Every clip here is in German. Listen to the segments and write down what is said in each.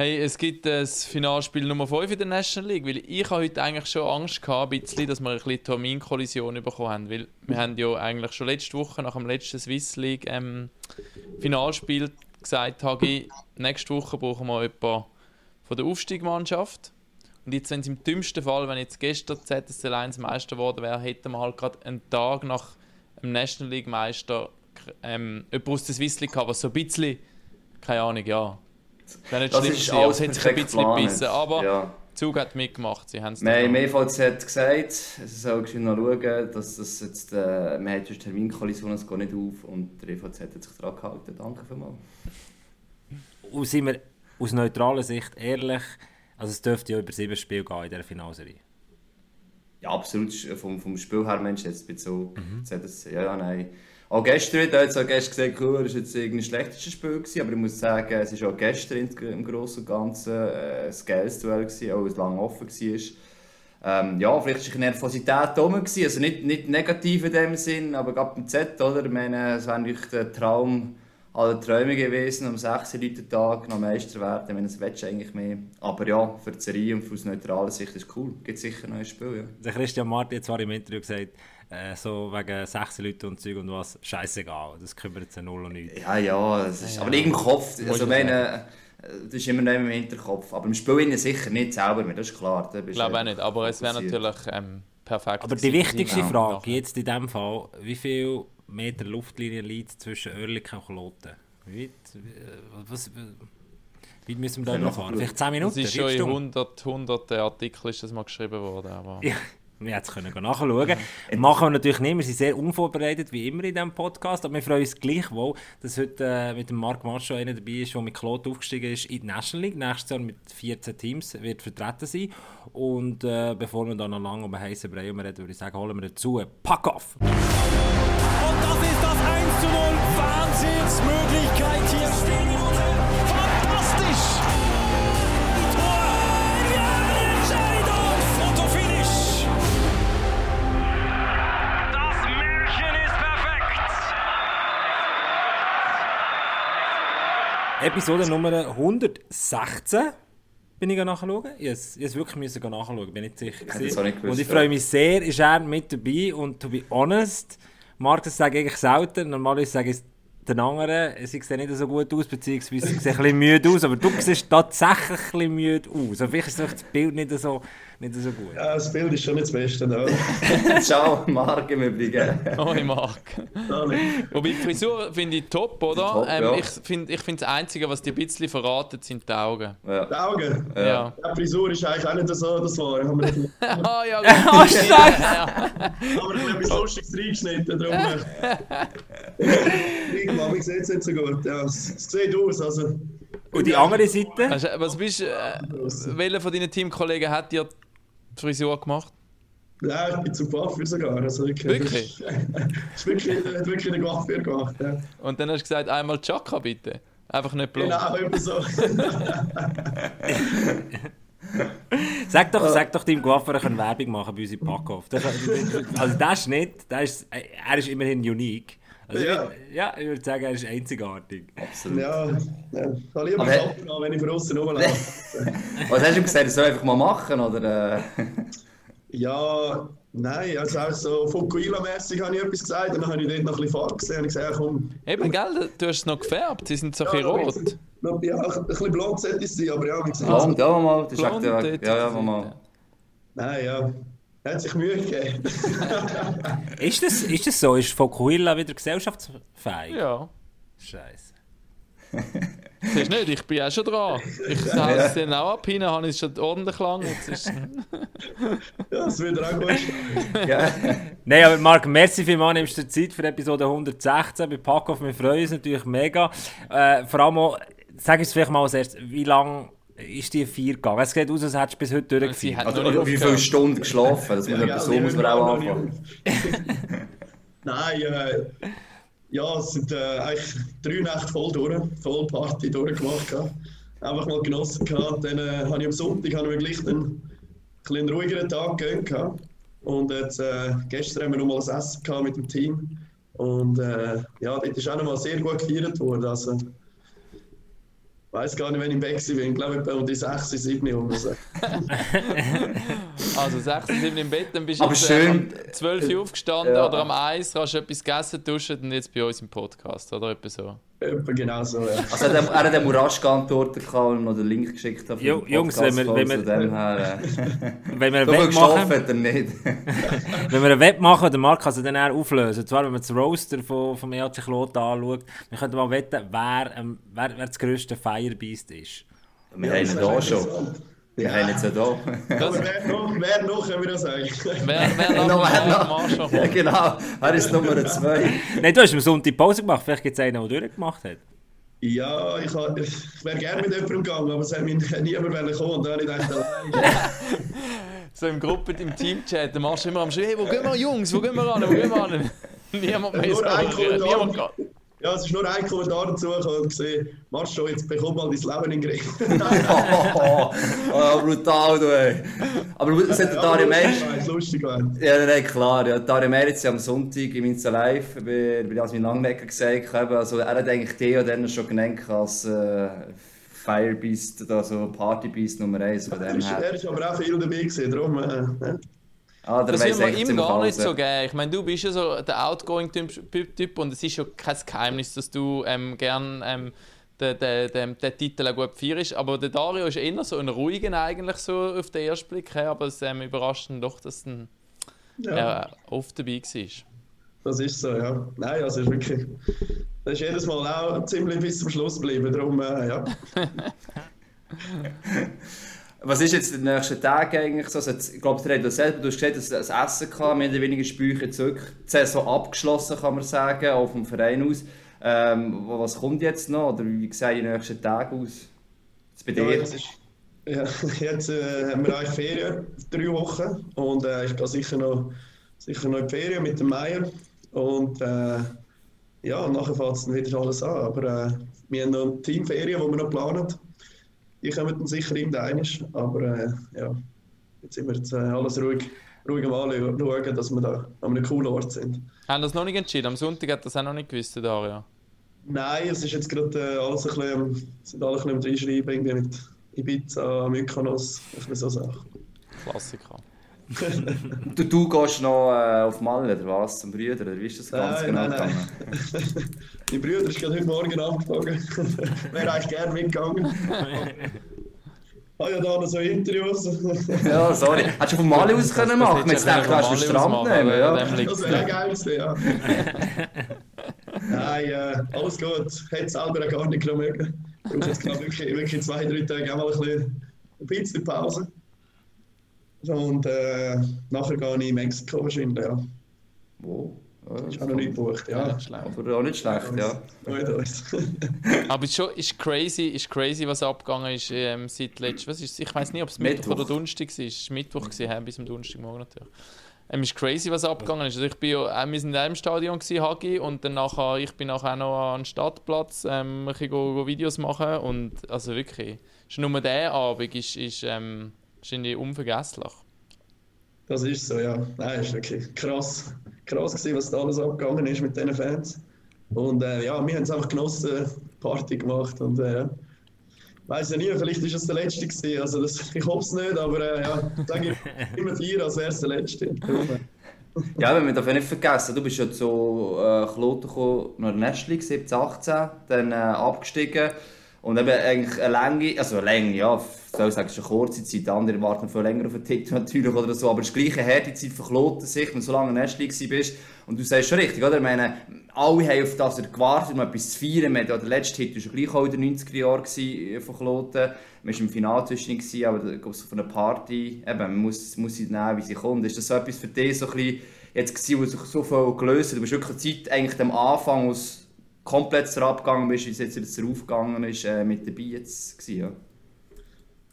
Hey, es gibt das Finalspiel Nummer 5 in der National League, weil ich habe heute eigentlich schon Angst gehabt, bisschen, dass wir ein bisschen Terminkollision bekommen haben, weil wir haben ja eigentlich schon letzte Woche nach dem letzten Swiss League ähm, Finalspiel gesagt, Hagi, nächste Woche brauchen wir jemanden von der Aufstiegmannschaft. Und jetzt, wenn es im dümmsten Fall, wenn jetzt gestern ZSL 1 Meister geworden wäre, hätten wir halt gerade einen Tag nach dem National League Meister ähm, jemanden aus der Swiss League gehabt, was so ein bisschen, keine Ahnung, ja, Nicht das ist alles es hat sich ein bisschen gebissen, aber ja. Zug hat mitgemacht, sie haben es Nein, Mefalz hat gesagt, es soll noch schauen, dass das jetzt, äh, man hat jetzt Terminkollision, es geht nicht auf und der EVZ hat sich daran gehalten. Danke vielmals. Und sind wir aus neutraler Sicht ehrlich, also es dürfte ja über sieben Spiele gehen in dieser Finalserie. Ja, absolut. Vom, vom Spiel her, Mensch, jetzt Bezug. Mhm. Ja, ja, nein. Auch gestern jetzt auch gestern gesagt, cool, das war jetzt ein schlechtes Spiel, gewesen, aber ich muss sagen, es war auch gestern im Großen und Ganzen äh, ein geiles Duell, gewesen, auch es lange offen war. Ähm, ja, vielleicht war eine Nervosität da gewesen, also nicht, nicht negativ in dem Sinn, aber gerade beim Z, oder? Ich meine, es wäre natürlich der Traum aller Träume gewesen, um 6 Leute Tag noch Meister zu werden. Ich willst du eigentlich mehr. Aber ja, für die Serie und aus neutraler Sicht ist es cool. Gibt sicher ein Spiel, ja. Christian Martin hat zwar im Interview gesagt, äh, so wegen sechs Leuten und Zeug und was, scheißegal, das kümmert sich null und nichts. Ja, ja, das ist, ja, aber ja. im Kopf, also meine, das ist immer noch im Hinterkopf, aber im Spiel sicher nicht selber mehr, das ist klar. Ich glaube auch nicht, aber es wäre natürlich ähm, perfekt. Aber die wichtigste Frage jetzt in diesem Fall, wie viel Meter Luftlinie liegt zwischen Oerlikon und Kloten? Wie, äh, was, wie müssen wir da noch fahren? Vielleicht 10 Minuten? Es ist schon in 100, 100 Artikeln ist das mal geschrieben worden. Aber... Ja. Wir hätten es nachschauen können. Machen wir natürlich nicht. Wir sind sehr unvorbereitet, wie immer in diesem Podcast. Aber wir freuen uns gleichwohl, dass heute äh, mit dem Marc Macho einer dabei ist, der mit Claude aufgestiegen ist in die National League. Nächstes Jahr mit 14 Teams wird vertreten sein. Und äh, bevor wir dann noch lange um einen heißen Brei reden, würde ich sagen, holen wir dazu. Pack auf! Und das ist das 1 zu 0. Wahnsinnsmöglichkeit hier. Episode Nummer 116 bin ich nachschauen. Ich musste es wirklich müssen nachschauen, bin nicht sicher. Ich nicht gewusst, und ich freue mich sehr, ist er mit dabei und to be honest, Markus sage ich selten, normalerweise sage ich den anderen, sie sehen nicht so gut aus, beziehungsweise sie sehen ein bisschen müde aus, aber du siehst tatsächlich ein bisschen müde aus. Also vielleicht ist das Bild nicht so nicht so gut. Ja, das Bild ist schon nicht das Beste. No. Ciao, Marc im Übrigen. Hoi, Marc. Wobei die Frisur finde ich top, oder? Top, ähm, ja. Ich finde ich find das Einzige, was die ein bisschen verratet, sind die Augen. Ja. Die Augen? Ja. ja. Die Frisur ist eigentlich auch nicht so das Wahre. Ah, ja, oh, Scheiße! ja. Aber ich habe etwas Lustiges reingeschnitten, darum. Irgendwann, wie sieht es nicht so gut? Ja, es, es sieht aus, also... Und die andere Seite? Also, was bist, äh, welcher von deinen Teamkollegen hat dir die Frisur gemacht? Ja, ich bin zum Coiffeur sogar. Also wirklich? Wirklich? ist wirklich, hat wirklich eine Coiffeur gemacht. Ja. Und dann hast du gesagt, einmal Chaka bitte. Einfach nicht blond. Genau, immer so. sag, doch, sag doch deinem Coiffeur, er kann Werbung machen bei uns im Packoff. Also das ist nicht, das ist, er ist immerhin unique. Also ja. Ich, ja, ich würde sagen, er ist einzigartig. Absolut. Ja, ja. Ich kann lieber Kappen an, wenn ich von außen rumlaufe. Was hast du gesagt, das soll einfach mal machen, oder? Äh? ja, nein, also auch so Fukuila-mässig habe ich etwas gesagt, und dann habe ich dort noch ein bisschen Farbe gesehen und ich gesagt, komm. Eben, gell, du hast es noch gefärbt, sie sind so ja, ein bisschen rot. Ja, ein bisschen blond sollte es sein, aber ja, wie gesagt. Blond, ja, mal, das ist echt, ja, ja, ja, mal. Nein, ja. Er hat sich Mühe gegeben. ist, das, ist das so? Ist Fokuhila wieder gesellschaftsfähig? Ja. Scheiße. Siehst du nicht, ich bin auch schon dran. Ich sage es dann auch ab, hinten habe ich es schon ordentlich lang. Jetzt ist ja, das wird auch gut Nein, aber Marc, merci vielmals, nimmst du Zeit für Episode 116 bei Packoff. Wir freuen uns natürlich mega. Äh, vor allem auch, sag uns vielleicht mal als erstes, wie lange ist die vier gegangen? Es sieht aus, als hättest du bis heute durchgeführt. Also, also wie viele Stunden geschlafen? Das muss, ja, so muss man auch anfangen. Nein, äh, ja, es sind äh, eigentlich drei Nächte voll durch, voll Party durchgemacht. Ja. Einfach mal genossen. Gehabt. Dann äh, habe ich am Sonntag habe ich gleich einen, einen ruhigeren Tag gegönnt. Und jetzt, äh, gestern haben wir noch mal ein Essen mit dem Team. Und äh, ja, dort ist auch noch mal sehr gut gefeiert worden. Also, weiß gar nicht, wenn ich im Bett war. Ich glaube, etwa um die 6, 7 Uhr. So. Also 6, 7 im Bett, dann bist du um 12 Uhr aufgestanden Ja. oder am 1, hast du etwas gegessen, duschen und jetzt bei uns im Podcast, oder etwa so. Genau so, ja. Also er hat, er Urasch geantwortet gehabt und noch den Link geschickt hat. Jo- den Jungs, Podcast wenn wir- wenn wir- von dem her, äh, Wenn wir so ein viel Wett machen, hat er nicht. wenn wir ein Wett machen, der Marc kann sie dann eher auflösen. Und zwar, wenn man das Roaster von, vom EAC Kloten anschaut, wir könnten mal wetten, wer, ähm, wer, wer das grösste Firebeast ist. Wir Ja, haben ihn da schon. Wir Ja. haben ihn jetzt auch da. Das, Aber wer noch, wer noch, können wir das sagen? wer wer Noch. Marc Marschall Ja, genau. Er ist Nummer 2. Nein, du hast am Sonntag Pause gemacht, vielleicht gibt es einen, der durchgemacht hat. Ja, ich, ich wäre gerne mit jemandem gegangen, aber es hat mich niemand wollen kommen und dann habe ich gedacht, allein. So im Gruppen, im Teamchat, der Marsch immer am Schreien, hey, wo gehen wir Jungs, wo gehen wir an, wo gehen wir an? Niemand mehr niemand Kommentar. Ja, es ist nur ein Kommentar dazu und gesehen, schon, jetzt bekomm mal dein Leben in den Griff. Oh, oh, brutal, du ey. Aber es hat der Dario. Es lustig gewesen. Ja, nein, klar. Ja, Dario Meritz am Sonntag im Insta Live bei, bei Jasmin Langnecker gesagt. Also, er hat eigentlich Theo dann schon genannt als äh, Firebeast, also Partybeast Nummer 1 von Er dem ist, her. er ist aber auch viel dabei gewesen, darum... Äh, ja. Ah, Das will man ihm gar nicht so geben. Ich meine, du bist ja so der Outgoing-Typ und es ist ja kein Geheimnis, dass du ähm, gern ähm, den, den, den, den Titel auch gut feierst. Aber der Dario ist eher so ein ruhiger eigentlich so auf den ersten Blick her, aber es ähm, überrascht ihn doch, dass er Ja, äh, oft dabei war. das ist so, ja. Nein, also es ist wirklich... Das ist jedes Mal auch ziemlich bis zum Schluss geblieben, darum, äh, ja. Was ist jetzt in den nächsten Tagen eigentlich so? Also jetzt, ich glaube, der hat selber, du hast gesagt, dass das Essen gehabt, mehr oder weniger Speicher zurück. Die Saison abgeschlossen, kann man sagen, auch vom Verein aus. Ähm, was kommt jetzt noch? Oder wie sehen die nächsten Tage aus? Jetzt bei Ja, dir? jetzt, ist, ja, jetzt äh, haben wir eigentlich Ferien, drei Wochen. Und äh, ich gehe sicher noch, sicher noch in die Ferien mit dem Meier. Und äh, ja, nachher fängt es dann wieder alles an. Aber äh, wir haben noch Teamferien, die wir noch planen. Die kommen dann sicher irgendwann. Aber äh, ja, jetzt sind wir jetzt, äh, alles ruhig, ruhig am Anschauen, dass wir da an einem coolen Ort sind. Haben das noch nicht entschieden? Am Sonntag hat das auch noch nicht gewusst, der Dario. Nein, es ist jetzt gerade äh, alles ein bisschen, sind alle ein bisschen am Reinschreiben, irgendwie mit Ibiza, Mykonos, so Sachen. Klassiker. Du, du gehst noch äh, auf Malle, oder was? Zum Brüder, oder wie ist das ganz Nein, genau nein, nein. gegangen? Mein Bruder ist gerade heute Morgen angeflogen. Wäre eigentlich gerne mitgegangen. Ah ja, da noch so Interviews. Ja, sorry. Hättest du von Malle aus können machen können? Jetzt dachte du ich, du Mali Strand machen, nehmen. Ja. Das wäre geil gewesen, ja. Nein, äh, alles gut. Hätte es selber gar nicht mögen. Ich brauche jetzt gerade wirklich, wirklich zwei, drei Tage auch mal ein bisschen, ein bisschen Pause. Und äh, nachher gehe ich in Mexiko wahrscheinlich, ja. Wo? Ja, Das ist auch noch nicht gebucht, ja. Ja, schlecht. Aber auch nicht schlecht, ja. Aber es ist schon ist crazy, ist crazy, was abgegangen ist ähm, seit letztem. Was ist, ich weiß nicht, ob es Mittwoch, Mittwoch. oder Donnerstag war. Es war Mittwoch, gewesen, bis zum Donnerstagmorgen natürlich. Ähm, ist crazy, was abgegangen ist. Also ich bin ja, äh, wir sind in einem Stadion, gewesen, Hagi, und dann nachher, ich bin nachher auch noch an den Stadtplatz ähm, ein bisschen go, go Videos machen. Und also wirklich, schon nur der Abend ist, ist, ähm, ist irgendwie unvergesslich. Das ist so, ja. Nein, ist wirklich krass. Krass gewesen, was da alles abgegangen ist mit diesen Fans. Und äh, ja, wir haben es einfach genossen, Party gemacht und äh, ja. Weiß ja nie, vielleicht ist es der letzte gewesen. Also das, ich hoffe es nicht, aber äh, ja, sage ich immer vier als erster letzte. Ja, wir dürfen nicht vergessen, du bist ja zu äh, Kloten gekommen, National League 17, 18, dann äh, abgestiegen und eben eigentlich eine Länge, also eine Länge, ja, soll ich sagen, es ist eine kurze Zeit, die anderen warten viel länger auf den Titel natürlich oder so, aber es ist gleich eine harte Zeit für Kloten sich, wenn du so lange in der bist und du sagst schon richtig, oder? Ich meine, alle haben auf das gewartet, um etwas zu feiern. Wir ja der letzte Hit war ja gleich auch in den 90er Jahren gewesen von Kloten. Man war im Finale zwischen, gewesen, aber da gab es von einer Party, eben, man muss, muss sie nehmen, wie sie kommt. Ist das so etwas für dich so ein bisschen jetzt gewesen, wo sich so viel gelöst hat? Du bist wirklich Zeit eigentlich am Anfang, es komplett abgegangen bist, wie es jetzt wieder aufgegangen ist, äh, mit dabei jetzt gewesen, ja?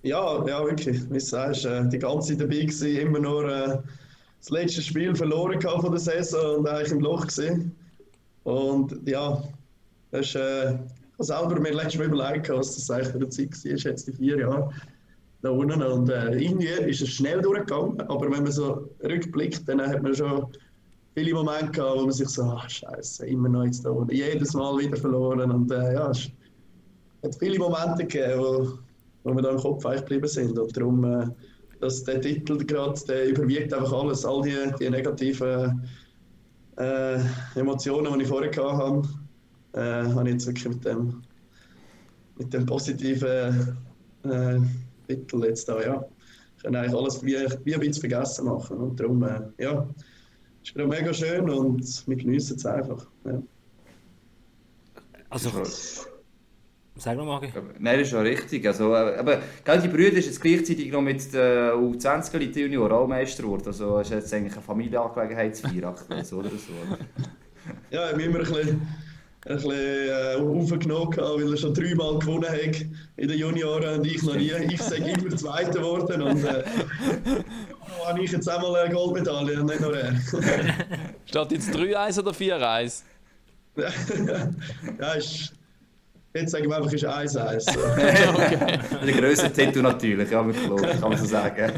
ja, ja, wirklich. Wie du sagst, äh, die ganze Zeit dabei gewesen, immer nur äh, das letzte Spiel verloren von der Saison und eigentlich im Loch gesehen. Und ja, das ist, äh, ich selber mir letztes Mal überlegt, was das eigentlich für eine Zeit war, jetzt die vier Jahre da unten. Und äh, irgendwie ist es schnell durchgegangen, aber wenn man so rückblickt, dann hat man schon viele Momente gehabt, wo man sich so, ah, Scheiße, immer noch jetzt da unten, jedes Mal wieder verloren. Und äh, ja, es hat viele Momente gegeben, wo, wo wir da im Kopf eigentlich geblieben sind. Und darum, äh, dass der Titel gerade, überwiegt einfach alles, all die, die negativen äh, Emotionen, die ich vorher hatte, äh, habe ich jetzt wirklich mit dem, mit dem positiven äh, Titel jetzt da, ja. Ich kann eigentlich alles wie, wie ein bisschen vergessen machen. Und darum, äh, ja, ist gerade mega schön und wir genießen es einfach. Ja. Also, Sag mal, Magi. Nein, das ist schon richtig. Also, äh, aber gell, die Brüder ist jetzt gleichzeitig noch mit der U20 die Junior auch Meister geworden. Also ist jetzt eigentlich eine Familienangelegenheit zu feiern, oder so. Ja, ich habe immer ein bisschen, ein bisschen äh, aufgenommen, weil er schon dreimal gewonnen hat in den Junioren und ich noch nie. Ich sage immer Zweiter geworden und äh, habe ich jetzt einmal eine Goldmedaille und nicht nur er. Steht jetzt 3-1 oder 4-1? ja, ist Jetzt sagen wir einfach, es ist 1-1. So. okay. Der grösste Titel natürlich, ja, mit Flo, kann man so sagen.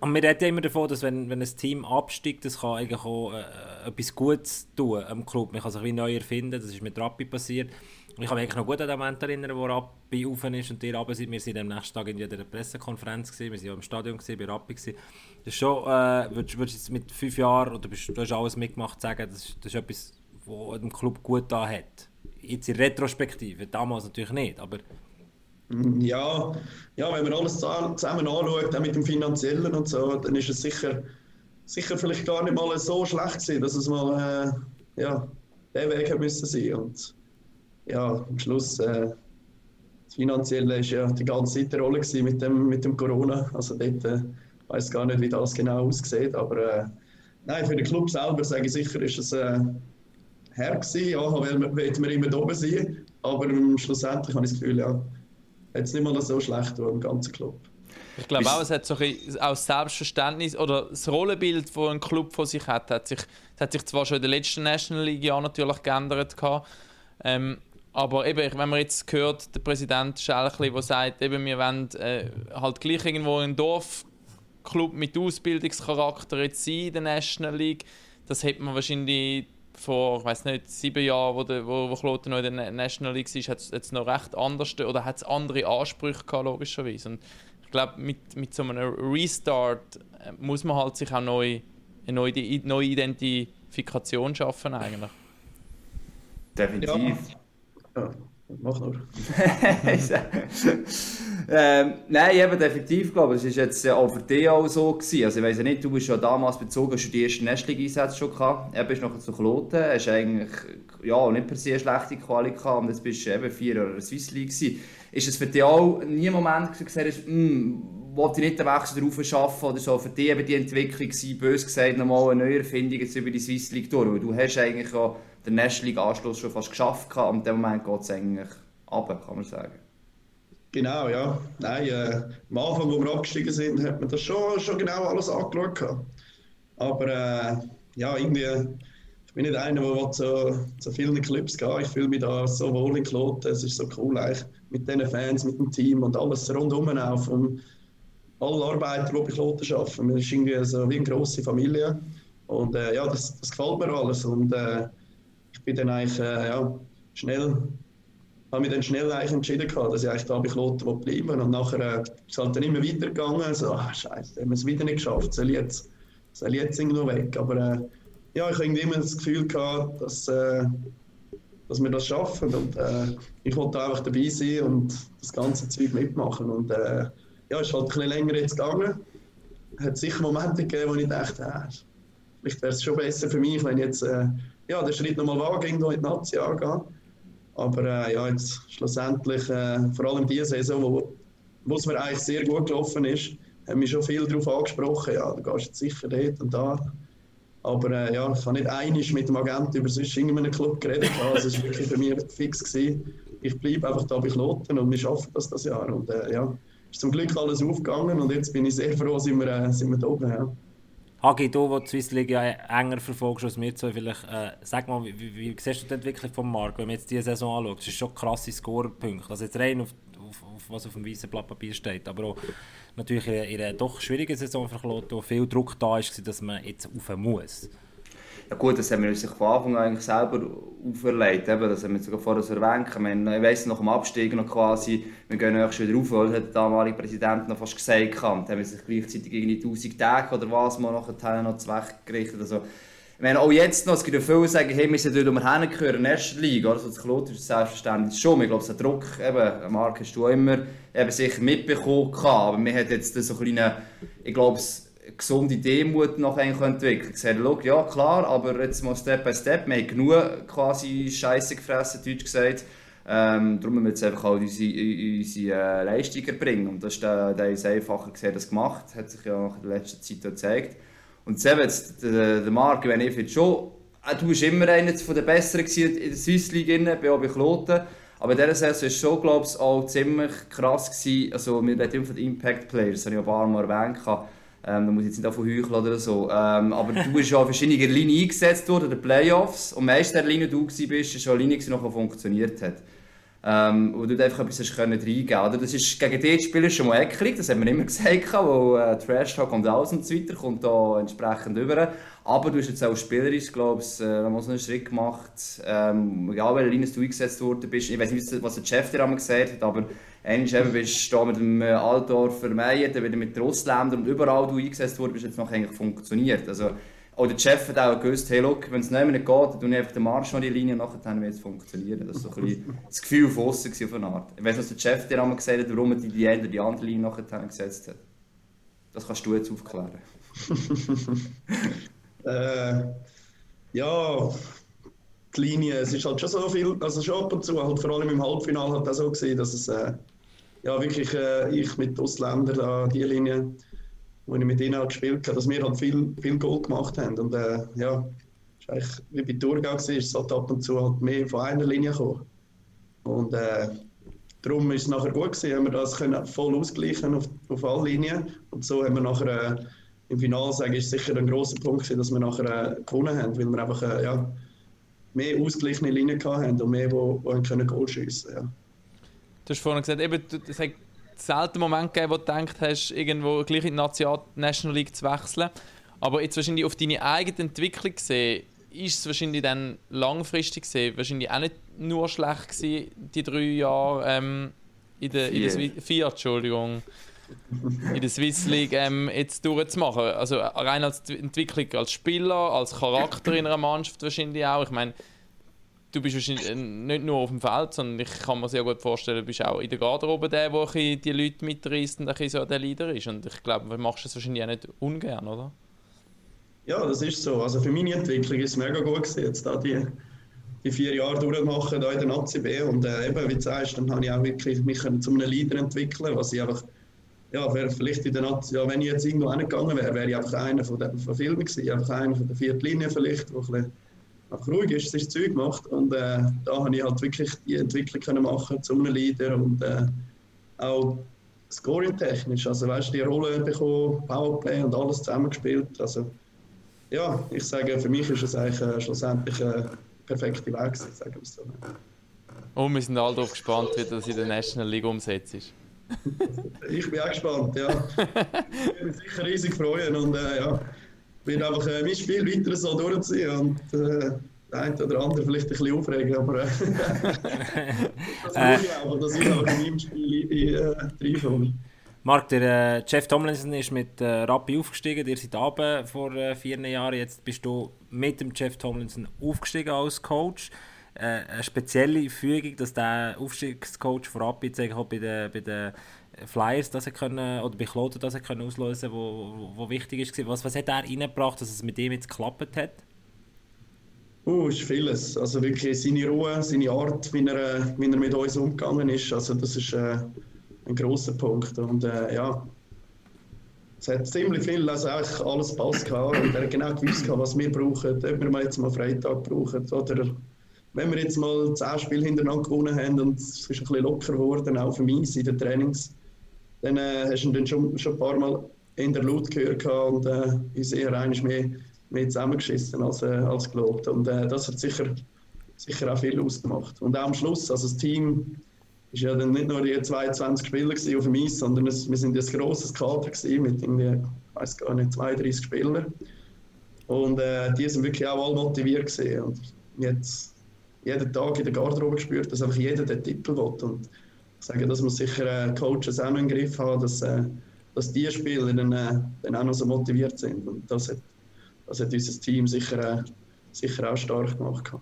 Und wir reden immer davon, dass wenn, wenn ein Team absteigt, das kann eigentlich auch äh, etwas Gutes tun am Club. Man kann sich wie neu erfinden, das ist mit Rappi passiert. Ich kann mich eigentlich noch gut an den Moment erinnern, wo Rappi auf ist und die runter sind. Wir sind am nächsten Tag in der Pressekonferenz, gewesen. wir waren im Stadion, gewesen, bei Rappi. Gewesen. Das ist schon, äh, würdest, du jetzt mit fünf Jahren, oder bist, du hast alles mitgemacht, sagen, das, das ist etwas, was dem Club gut da hat jetzt in Retrospektive, damals natürlich nicht, aber... Ja, ja, wenn man alles zusammen anschaut, auch mit dem Finanziellen und so, dann ist es sicher, sicher vielleicht gar nicht mal so schlecht gewesen, dass es mal äh, ja, der Weg müssen sein und ja, am Schluss äh, das Finanzielle ist ja die ganze Zeit eine Rolle mit dem, mit dem Corona, also dort äh, weiß gar nicht, wie das genau aussieht, aber äh, nein, für den Club selber sage ich sicher, ist es äh, her gewesen, ja, weil wir, wir immer oben sein, aber schlussendlich habe ich das Gefühl, ja, jetzt nicht mal so schlecht im ganzen Club. Ich glaube auch, es hat so ein auch das Selbstverständnis oder das Rollenbild, das ein Club von sich hat, hat sich, hat sich zwar schon in der letzten National League ja natürlich geändert ähm, aber eben, wenn man jetzt hört, der Präsident Schelchli, der sagt, eben, wir wollen äh, halt gleich irgendwo ein Dorfclub mit Ausbildungscharakter jetzt sein in der National League, das hätte man wahrscheinlich vor, ich weiß nicht, sieben Jahren, wo, der, wo, wo Kloten noch in der National League war, hat es noch recht anders oder hat es andere Ansprüche gehabt, logischerweise. Und ich glaube, mit, mit so einem Restart äh, muss man halt sich auch neu, eine neue, neue Identifikation schaffen eigentlich. Definitiv. Ja. Ja. Mach nur. ähm, nein, eben definitiv, glaube ich. Das war jetzt auch für dich auch so. Gewesen. Also ich weiss nicht, du bist ja damals bezogen, hast du die ersten Nestling-Einsätze schon gehabt. Du bist nachher zu Kloten, hast eigentlich ja, nicht per se eine schlechte Quali gehabt und jetzt bist du eben vier Jahre in der Swiss League gewesen. Ist es für dich auch nie ein Moment, wo du gesagt hast, hm, wollte ich nicht den Wechsel darauf schaffen oder so, für dich eben die Entwicklung gewesen, bös gesagt, nochmal eine Neuerfindung jetzt über die Swiss League durch, weil du hast eigentlich auch den National League Anschluss schon fast geschafft gehabt und in dem Moment geht es eigentlich runter, kann man sagen. Genau, ja. Nein, äh, am Anfang, wo wir abgestiegen sind, hat man das schon, schon genau alles angeschaut. Aber äh, ja, irgendwie, ich bin nicht einer, der zu, zu vielen Clubs geht. Ich fühle mich da so wohl in Kloten. Es ist so cool, eigentlich, mit den Fans, mit dem Team und alles rundum auch. Vom, alle Arbeiter, die bei Kloten arbeiten. Wir sind irgendwie so wie eine grosse Familie. Und äh, ja, das, das gefällt mir alles. Und äh, ich bin dann eigentlich äh, ja, schnell habe mich dann schnell eigentlich entschieden gehabt, dass ich eigentlich da bei Kloten bleiben und nachher äh, ist es halt dann immer weitergegangen, so, ach scheiße, haben wir es wieder nicht geschafft, soll ich jetzt, soll jetzt irgendwo weg, aber äh, ja, ich habe irgendwie immer das Gefühl gehabt, dass, äh, dass wir das schaffen. Und äh, ich wollte einfach dabei sein und das ganze Zeug mitmachen. Und äh, ja, ist halt ein bisschen länger jetzt gegangen, es hat sicher Momente gegeben, wo ich dachte, äh, vielleicht wäre es schon besser für mich, wenn ich jetzt äh, ja, den Schritt nochmal wage, irgendwo in die Nazi angehen. Aber äh, ja, jetzt schlussendlich, äh, vor allem diese Saison, wo, wo es mir eigentlich sehr gut gelaufen ist, haben mich schon viel darauf angesprochen, ja, du gehst jetzt sicher dort und da. Aber äh, ja, ich habe nicht einig mit dem Agenten über sonst irgendeinen Club geredet. Also es war wirklich für mich fix. Gewesen. Ich bleibe einfach da bei Kloten und wir schaffen das das Jahr. Und äh, ja, ist zum Glück alles aufgegangen und jetzt bin ich sehr froh, sind wir, äh, sind wir da oben. Ja. Hagi, du, der die Swiss League ja enger verfolgst als wir zwei, vielleicht, äh, sag mal, wie, wie, wie, siehst du die Entwicklung vom Markt, wenn man jetzt diese Saison anschaut? Das ist schon krasse Scorepunkte. Also jetzt rein auf, auf, auf, was auf dem weißen Blatt Papier steht, aber auch natürlich in, in einer doch schwierigen Saison für Kloto, wo viel Druck da ist, dass man jetzt rauf muss. Gut, das haben wir uns von Anfang an eigentlich selber auferlegt. Eben, das haben wir sogar vorher erwähnt. Ich, meine, ich weiss, nach dem Abstieg noch quasi, wir gehen nächstes wieder rauf, weil der damalige Präsident noch fast gesagt hat. Dann haben wir sich gleichzeitig irgendwie 1000 Tage oder was mal nachher noch zweckgerichtet. Also, ich meine, auch jetzt noch, es gibt ja viele, die sagen, hey, wir sind dort umher gehören in der ersten Liga. Also das Klotter ist selbstverständlich schon. Ich glaube, der Druck, eben, Marc, hast du immer eben sicher mitbekommen. Aber wir haben jetzt so ein kleinen, ich glaube, gesunde Demut noch entwickelt. Gesagt, schau, ja klar, aber jetzt mal Step by Step. Wir haben genug quasi Scheiße gefressen, deutsch gesagt. Ähm, darum müssen wir jetzt einfach halt unsere, unsere äh, Leistung. Und das ist der, der ist einfacher gesehen, das gemacht. Hat sich ja in der letzten Zeit gezeigt. Und jetzt, der, der Marc, wenn ich finde schon, äh, du bist immer einer von den Besseren in der Swiss League, bei OB Kloten. Aber in dieser Saison war schon, glaube ich, auch ziemlich krass. Gewesen. Also, wir reden immer von den Impact Players, das habe ich ein paar Mal erwähnt. Ähm, da muss ich jetzt nicht davon heucheln oder so. Ähm, aber du bist ja an verschiedenen Linien eingesetzt worden, in den Playoffs. Und meist der Linie, du warst, war schon eine Linie, die noch funktioniert hat. Ähm, wo du einfach etwas reingeben oder? Das ist gegen die Spieler schon mal eklig, das haben wir immer gesagt, wo äh, Trash Talk und alles und so weiter kommt da entsprechend über. Aber du hast jetzt auch spielerisch, glaube ich, äh, einen Schritt gemacht. Ähm, egal welche Linie du eingesetzt worden bist. Ich weiß nicht, was der Chef dir einmal gesagt hat, aber Einmal bist du mit dem äh, Altdorfer Meier, dann wieder mit den Ausländern und überall du eingesetzt wurdest, bis jetzt noch eigentlich funktioniert. Also, auch der Chef hat auch gewusst, hey, look, wenn es nicht mehr geht, dann tue ich einfach den Marsch an die Linie und nachher wird es funktionieren. Das war so ein das Gefühl von außen auf eine Art. Ich weiß nicht, was der Chef dir einmal gesagt hat, warum er die, die eine die andere Linie nachher gesetzt hat. Das kannst du jetzt aufklären. äh, ja, die Linie, es ist halt schon so viel, also schon ab und zu, halt vor allem im Halbfinale hat das so gesehen, dass es äh, ja wirklich äh, ich mit Ausländern da die Linie, wo ich mit ihnen auch gespielt habe, dass wir halt viel, viel Goal gemacht haben. Und äh, ja, ist eigentlich, wie bei Thurgau war, ist es halt ab und zu halt mehr von einer Linie gekommen. Und äh, darum ist es nachher gut gewesen, haben wir das können voll ausgleichen auf, auf alle Linien. Und so haben wir nachher äh, im Finale, sage ich, sicher ein großer Punkt gewesen, dass wir nachher äh, gewonnen haben, weil wir einfach äh, ja mehr ausgeglichene Linien haben und mehr, die können Goal schiessen ja. Du hast vorhin gesagt, eben, es hat selten Moment gegeben, wo du gedacht hast, irgendwo gleich in die National League zu wechseln. Aber jetzt wahrscheinlich auf deine eigene Entwicklung gesehen, ist es wahrscheinlich dann langfristig gesehen wahrscheinlich auch nicht nur schlecht gewesen, die drei Jahre ähm, in der, in der vier, Entschuldigung, in der Swiss League ähm, jetzt durchzumachen. Also rein als Entwicklung als Spieler, als Charakter in einer Mannschaft wahrscheinlich auch. Ich meine, du bist wahrscheinlich äh, nicht nur auf dem Feld, sondern ich kann mir sehr gut vorstellen, du bist auch in der Garderobe der, der die Leute mitreißt und ein so der Leader ist. Und ich glaube, du machst das wahrscheinlich auch nicht ungern, oder? Ja, das ist so. Also für meine Entwicklung ist es mega gut gewesen, jetzt da die, die vier Jahre durchmachen da in der Nazi B. Und äh, eben, wie du sagst, dann habe ich auch wirklich mich zu einem Leader entwickeln, was ich einfach ja, wäre vielleicht in der Nazi, ja, wenn ich jetzt irgendwo hingegangen wäre, wäre ich einfach einer von, den, vielen gewesen, einfach einer von der vierten Linie vielleicht, wo ein bisschen einfach ruhig ist, sich Zeug macht. Und äh, da habe ich halt wirklich die Entwicklung können machen zu einem Leader und äh, auch scoring-technisch. Also weißt du, die Rolle bekommen, Powerplay und alles zusammengespielt. Also ja, ich sage, für mich ist es eigentlich äh, schlussendlich ein perfekter Weg, sagen wir so. Und wir sind alle darauf gespannt, wie das in der National League umsetzt ist. ich bin auch gespannt, ja. Ich würde mich sicher riesig freuen und äh, ja will einfach äh, mein Spiel weiter so durchziehen und äh, der eine oder andere vielleicht ein bisschen aufregen, aber äh, das äh, muss ich auch, dass ich auch in meinem Spiel äh, reinkomme. Marc, der äh, Jeff Tomlinson ist mit äh, Rappi aufgestiegen, ihr seid runter vor äh, vier Jahren, jetzt bist du mit dem Jeff Tomlinson aufgestiegen als Coach. Äh, eine spezielle Fügung, dass der Aufstiegscoach von Rappi jetzt bei den, bei den Flyers, dass er können, oder bei Kloten, dass er können auslösen wo, wo, wo wichtig ist. Was, was hat er reingebracht, dass es mit ihm jetzt geklappt hat? Oh, ist vieles. Also wirklich seine Ruhe, seine Art, wie er, wie er mit uns umgegangen ist. Also das ist äh, ein großer Punkt. Und äh, ja, es hat ziemlich viel, also eigentlich alles Pass gehabt. Und er hat genau gewusst, was wir brauchen, ob wir jetzt mal Freitag brauchen oder wenn wir jetzt mal zehn Spiele hintereinander gewonnen haben und es ist ein bisschen locker geworden, auch für mich in den Trainings, dann äh, hast du ihn dann schon, schon ein paar Mal in der Laut gehört und äh, ist eher eigentlich mehr, mehr zusammengeschissen als, äh, als gelobt. Und äh, das hat sicher, sicher auch viel ausgemacht. Und auch am Schluss, also das Team ist ja dann nicht nur die 22 Spieler auf dem Eis, sondern es, wir sind ein grosses Kader mit irgendwie, ich weiß gar nicht, 32 Spielern. Und äh, die sind wirklich auch alle motiviert gewesen. Und jetzt jeden Tag in der Garderobe gespürt, dass einfach jeder den Titel will. Und ich sage, dass man sicher äh, Coaches auch noch im Griff haben, dass, äh, dass die Spieler dann, äh, dann auch noch so motiviert sind. Und das hat, das hat unser Team sicher, äh, sicher auch stark gemacht.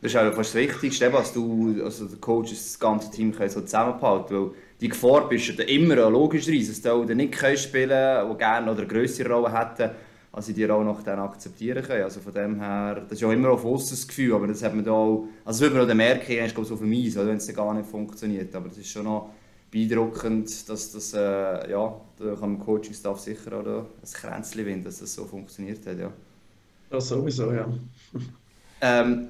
Das ist auch fast das Wichtigste, dass du, also der Coach das ganze Team so zusammenhalten weil die Gefahr bist du immer logischerweise, dass du nicht spielen kannst, die gerne oder eine größere Rolle hätten, als sie die Rolle noch dann akzeptieren können. Also von dem her, das ist ja immer auf uns das Gefühl, aber das hat man da auch, also das würde man auch merken, ich glaube so auf dem Eis, wenn es gar nicht funktioniert, aber das ist schon noch beeindruckend, dass das, äh, ja, da kann man Coaching-Staff sicher auch ein Kränzchen winden, dass das so funktioniert hat, ja. Das sowieso, ja. ähm,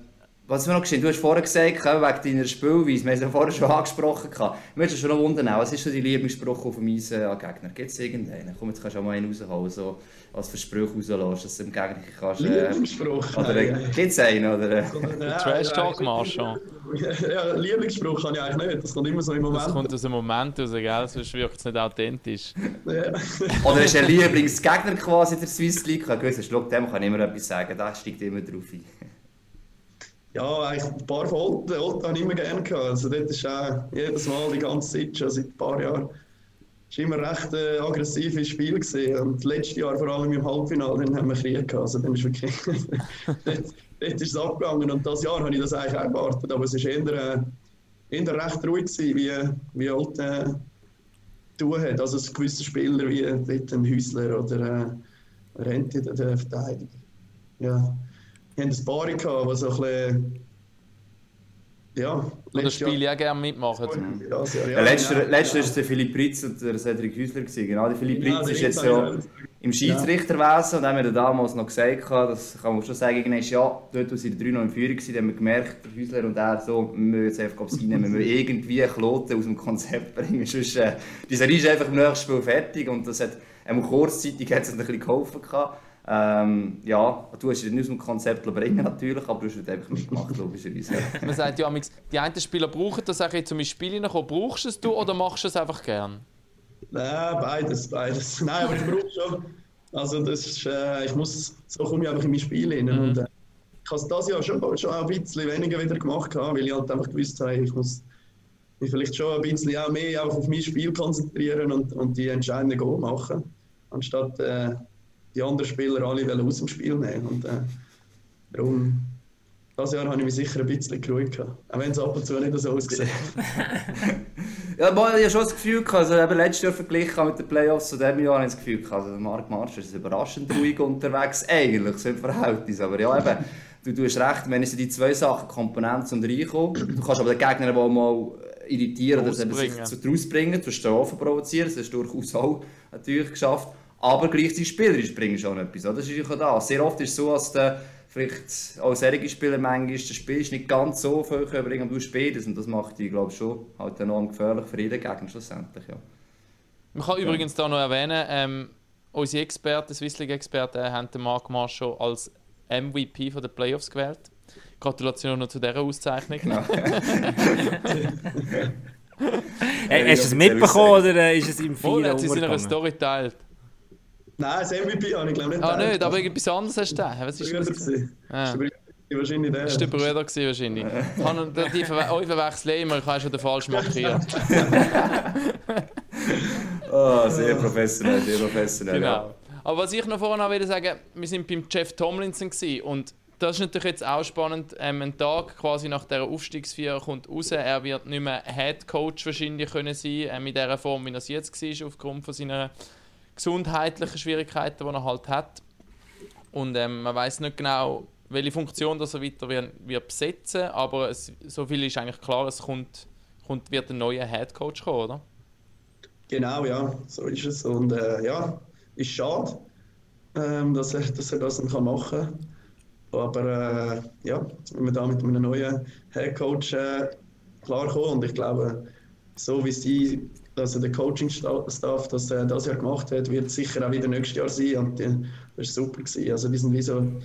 was wir noch gesehen, du hast vorher gesagt, wegen deiner Spielweise, wir haben es ja vorher schon angesprochen. Ich möchte schon noch wundern, was ist so dein Lieblingsspruch auf dem Eis an Gegner? Gibt es irgendeinen? Komm, jetzt kannst du auch mal einen rausholen, so als Verspruch rauslässt, dass du dem Gegner kannst... Äh, Lieblingsspruch? Oder äh, gibt es einen? Oder, äh? Trash-Talk, Marschall. Ja, Lieblingsspruch kann ich eigentlich nicht, das kommt immer so im Moment. Das kommt aus dem Moment raus, gell? sonst wirkt es nicht authentisch. Ja. Oder ist ein Lieblingsgegner quasi der Swiss League? Ich habe gewusst, dem kann ich immer etwas sagen, da steigt immer drauf ein. Ja, eigentlich ein paar von Olten, Olten habe ich immer gerne gehabt. Also dort ist auch jedes Mal die ganze Zeit, schon seit ein paar Jahren, ist immer recht äh, aggressives Spiel gewesen. Und letztes Jahr, vor allem im Halbfinale, dann haben wir Krieg gehabt. Also dann ist wirklich, dort, dort ist es abgegangen. Und das Jahr habe ich das eigentlich auch erwartet. Aber es war eher, äh, eher recht ruhig gewesen, wie, wie Olten äh, tun hat. Also gewisse Spieler wie dort ein Häusler oder äh, Rente, der Verteidiger. Ja haben ein paar gehabt, die so ein bisschen. Ja, Oder Spiele ja gerne mitmachen. Ja, ja, ja, letzter, genau. letzter war der Philipp Ritz und der Cedric Häusler. Genau, der Philipp Ritz ja, ist jetzt ja im Schiedsrichterwesen und haben wir damals noch gesagt, das kann man schon sagen, ist, ja, dort, wo sie 3 noch in Führung waren, haben wir gemerkt, der Häusler und er so, wir müssen jetzt einfach reinnehmen, wir müssen irgendwie Kloten aus dem Konzept bringen, sonst, äh, die Serie ist einfach im nächsten Spiel fertig und das hat, ähm, kurzzeitig hat es ein bisschen geholfen gehabt. Ähm, ja, du hast nicht aus dem Konzept bringen natürlich, aber du hast es einfach mitgemacht, logischerweise. Man sagt ja, die einen Spieler brauchen das auch jetzt, um ins Spiel hineinzukommen. Brauchst du es du oder machst du es einfach gern? Nein, beides, beides. Nein, aber ich brauche schon. Also das ist, äh, ich muss, so komme ich einfach in mein Spiel rein. Mhm. Und, äh, ich habe es dieses Jahr schon, schon ein bisschen weniger wieder gemacht, weil ich halt einfach gewusst habe, ich muss mich vielleicht schon ein bisschen auch mehr auf mein Spiel konzentrieren und, und die entscheidenden Goal machen, anstatt äh, die anderen Spieler alle aus dem Spiel nehmen. Und äh, darum, dieses Jahr habe ich mich sicher ein bisschen geruhigt. Auch wenn es ab und zu nicht so aussieht. ja, aber ich habe schon das Gefühl, also eben letztes Jahr verglichen mit den Playoffs zu diesem Jahr, habe ich das Gefühl, also Marc Marsch ist überraschend ruhig unterwegs, eigentlich, so im Verhältnis. Aber ja, eben, du, du hast recht, wenn es die zwei Sachen, Komponenten und reinkommen, du kannst aber den Gegner auch mal irritieren oder sich zu rausbringen, zu Strafen provozieren, das hast du durchaus auch natürlich geschafft. Aber gleichzeitig spielerisch bringst du schon etwas. Das ist ja da. Sehr oft ist es so, dass der vielleicht auch solche Spieler manchmal das Spiel ist nicht ganz so viel bringen, aber du spielst und das macht dich, glaube ich, schon halt enorm gefährlich für jeden Gegner schlussendlich. Ja. Man kann ja. übrigens da noch erwähnen, ähm, unsere Experten, Swiss League-Experten, haben den Marc Marschall als MVP von den Playoffs gewählt. Gratulation noch zu dieser Auszeichnung. Genau. hey, hast du es mitbekommen oder äh, ist es im Finale? Oh, hat sie in einer Story geteilt. Nein, das MVP habe ich glaube nicht. Ah, nicht, aber irgendetwas anderes hast du da. Was ist das? Ah. Wahrscheinlich der. Das war der Bruder wahrscheinlich. Ich die ver euch verwechseln immer, ich habe schon den falsch markiert. oh, sehr professionell, sehr professionell. Genau. Ja. Aber was ich noch vorhin will sagen, wir sind beim Jeff Tomlinson gewesen, und das ist natürlich jetzt auch spannend. Ähm, ein Tag quasi nach dieser Aufstiegsfeier kommt raus, er wird nicht mehr Head Coach wahrscheinlich können sein, ähm, in der Form, wie er es jetzt war, aufgrund von seiner gesundheitlichen Schwierigkeiten, die er halt hat. Und ähm, man weiß nicht genau, welche Funktion das er weiter wird, wird besetzen aber es, so viel ist eigentlich klar, es kommt, kommt, wird ein neuer Head Coach kommen, oder? Genau, ja, so ist es. Und äh, ja, ist schade, ähm, dass, er, dass er das nicht machen kann. Aber äh, ja, wenn wir da mit einem neuen Head Coach äh, klarkommen und ich glaube, so wie sie also der Coaching-Staff das äh, das Jahr gemacht hat, wird sicher auch wieder nächstes Jahr sein. Und äh, das war super. Gewesen. Also, die sind wie so ein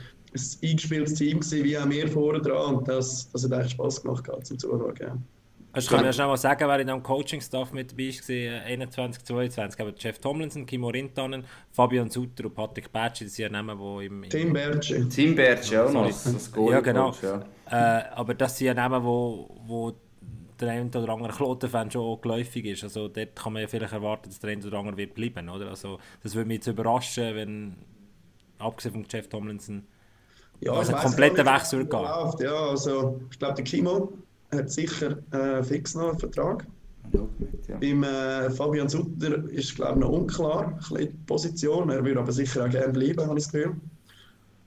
eingespieltes Team, gewesen, wie auch wir vorher dran. Und das, das hat echt Spass gemacht gehabt, zum Zuschauen. Ja. Also kann mir schnell mal sagen, wer in dem Coaching-Staff mit dabei war, 21, 22, aber Jeff Tomlinson, Kimo Rintanen, Fabian Sutter und Patrick Bertschi, das sind ja Namen, die im... im Tim Bertschi. Tim Bertschi auch noch, das Ja, genau. Ja. Äh, aber das sind ja Namen, wo der eine oder andere Kloten-Fan schon geläufig ist. Also dort kann man ja vielleicht erwarten, dass der eine oder andere wird bleiben, oder? Also das würde mich jetzt überraschen, wenn, abgesehen von Jeff Tomlinson, Ja, also kompletter Wechsel läuft. Ja, also ich glaube, der Kimo hat sicher äh, fix noch einen Vertrag. Ja. Beim äh, Fabian Sutter ist glaube ich noch unklar, ein bisschen die Position. Er würde aber sicher auch gerne bleiben, habe ich das Gefühl.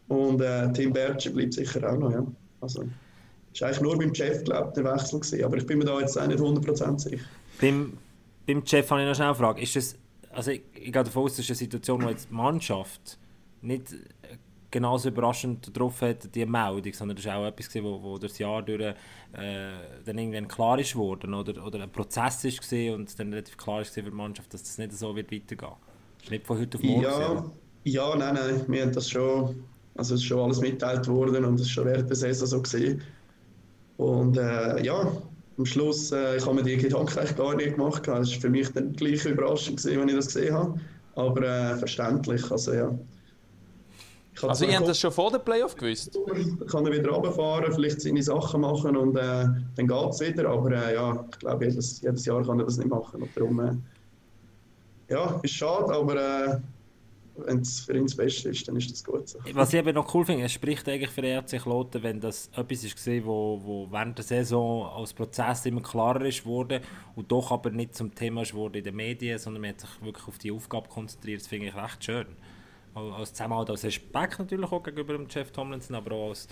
Und äh, Tim Bertschi bleibt sicher auch noch, ja. Also, ist eigentlich nur beim Chef, glaube der Wechsel gewesen. Aber ich bin mir da jetzt auch nicht 100% sicher. Beim, beim Chef habe ich noch schnell eine Frage. Ist es, also ich, ich gehe davon aus, das ist eine Situation, wo jetzt die Mannschaft nicht genauso überraschend getroffen hat, die Meldung, sondern das ist auch etwas, wo, wo das Jahr durch, äh, dann irgendwann klar ist worden oder, oder ein Prozess ist und dann relativ klar ist für die Mannschaft, dass das nicht so wird weitergehen. Das ist nicht von heute auf morgen. Ja, gewesen, ja, nein, nein, wir haben das schon, also es ist schon alles mitgeteilt worden und es ist schon während der Saison so gesehen. Und äh, ja, am Schluss, äh, ich habe mir die Gedanken eigentlich gar nicht gemacht. Es war für mich dann gleich überraschend, gewesen, wenn ich das gesehen habe. Aber äh, verständlich, also ja. Ich Also ihr habt das schon vor dem Playoff gewusst? kann er wieder runterfahren, vielleicht seine Sachen machen und äh, dann geht es wieder. Aber äh, ja, ich glaube, jedes, jedes Jahr kann er das nicht machen. Und darum, äh, ja, ist schade, aber äh, wenn es für ihn das Beste ist, dann ist das gut so. Was ich eben noch cool finde, es spricht eigentlich für den RC Kloten, wenn das etwas ist wo, wo während der Saison als Prozess immer klarer ist worden und doch aber nicht zum Thema ist worden in den Medien, sondern man hat sich wirklich auf die Aufgabe konzentriert. Das finde ich recht schön. Al- Als Zusammenhalt, als Respekt natürlich auch gegenüber dem Jeff Tomlinson, aber auch als,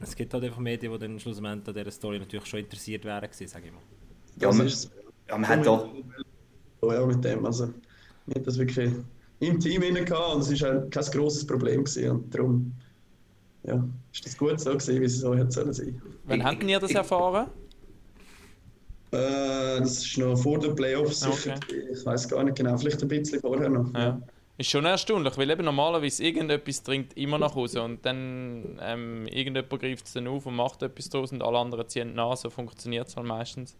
es gibt halt einfach Medien, die dann schlussendlich an dieser Story natürlich schon interessiert wären gewesen, sage ich mal. Ja, man, ja, man hat doch. ja, mit dem. Also, haben das wirklich im Team hinein gehabt und es war auch kein grosses Problem gewesen. Und darum ja, ist das gut so gewesen, wie es so hätte sollen sein. Wann habt ihr das erfahren? Äh, das ist noch vor den Playoffs sicher. Ich weiß gar nicht genau, vielleicht ein bisschen vorher noch. Ja. Ist schon erstaunlich, weil eben normalerweise irgendetwas dringt immer nach Hause und dann ähm, irgendjemand greift es dann auf und macht etwas draus und alle anderen ziehen nach, so funktioniert es halt meistens.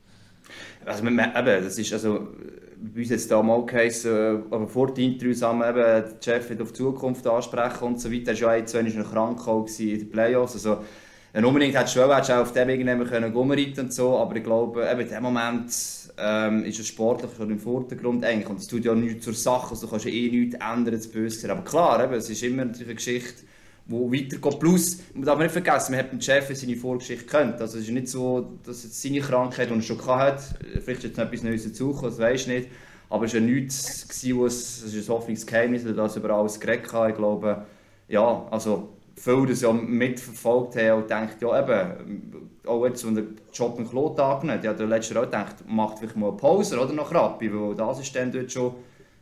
Also, man, eben, das ist also, bei uns jetzt da mal geheißen, äh, aber vor dem Interview zusammen eben, der Chef auf die Zukunft ansprechen und so weiter. Er war ja noch krank in den Playoffs. Also, wenn unbedingt hättest du du auch auf dem irgendwann können rumreiten und so, aber ich glaube, eben in dem Moment ähm, ist es sportlich schon im Vordergrund eigentlich und es tut ja nichts zur Sache, also du kannst ja eh nichts ändern, zu böse. Aber klar, eben, es ist immer natürlich eine Geschichte, die weitergeht. Plus, man darf nicht vergessen, man hat den Chef seine Vorgeschichte kennt. Also es ist nicht so, dass jetzt seine Krankheit, die er schon hatte, vielleicht ist jetzt noch etwas Neues dazugekommen, das weiß ich nicht. Aber es war ja nichts, gewesen, wo es, es ist ein Hoffnungsgeheimnis, weil das über alles geredet hat. Ich glaube, ja, also viele das ja mitverfolgt haben und denkt, ja eben, auch jetzt, wenn der Job im Klot angenommen hat, der letzte auch gedacht, macht vielleicht mal eine Pause oder noch Rappi, weil der Assistent dort schon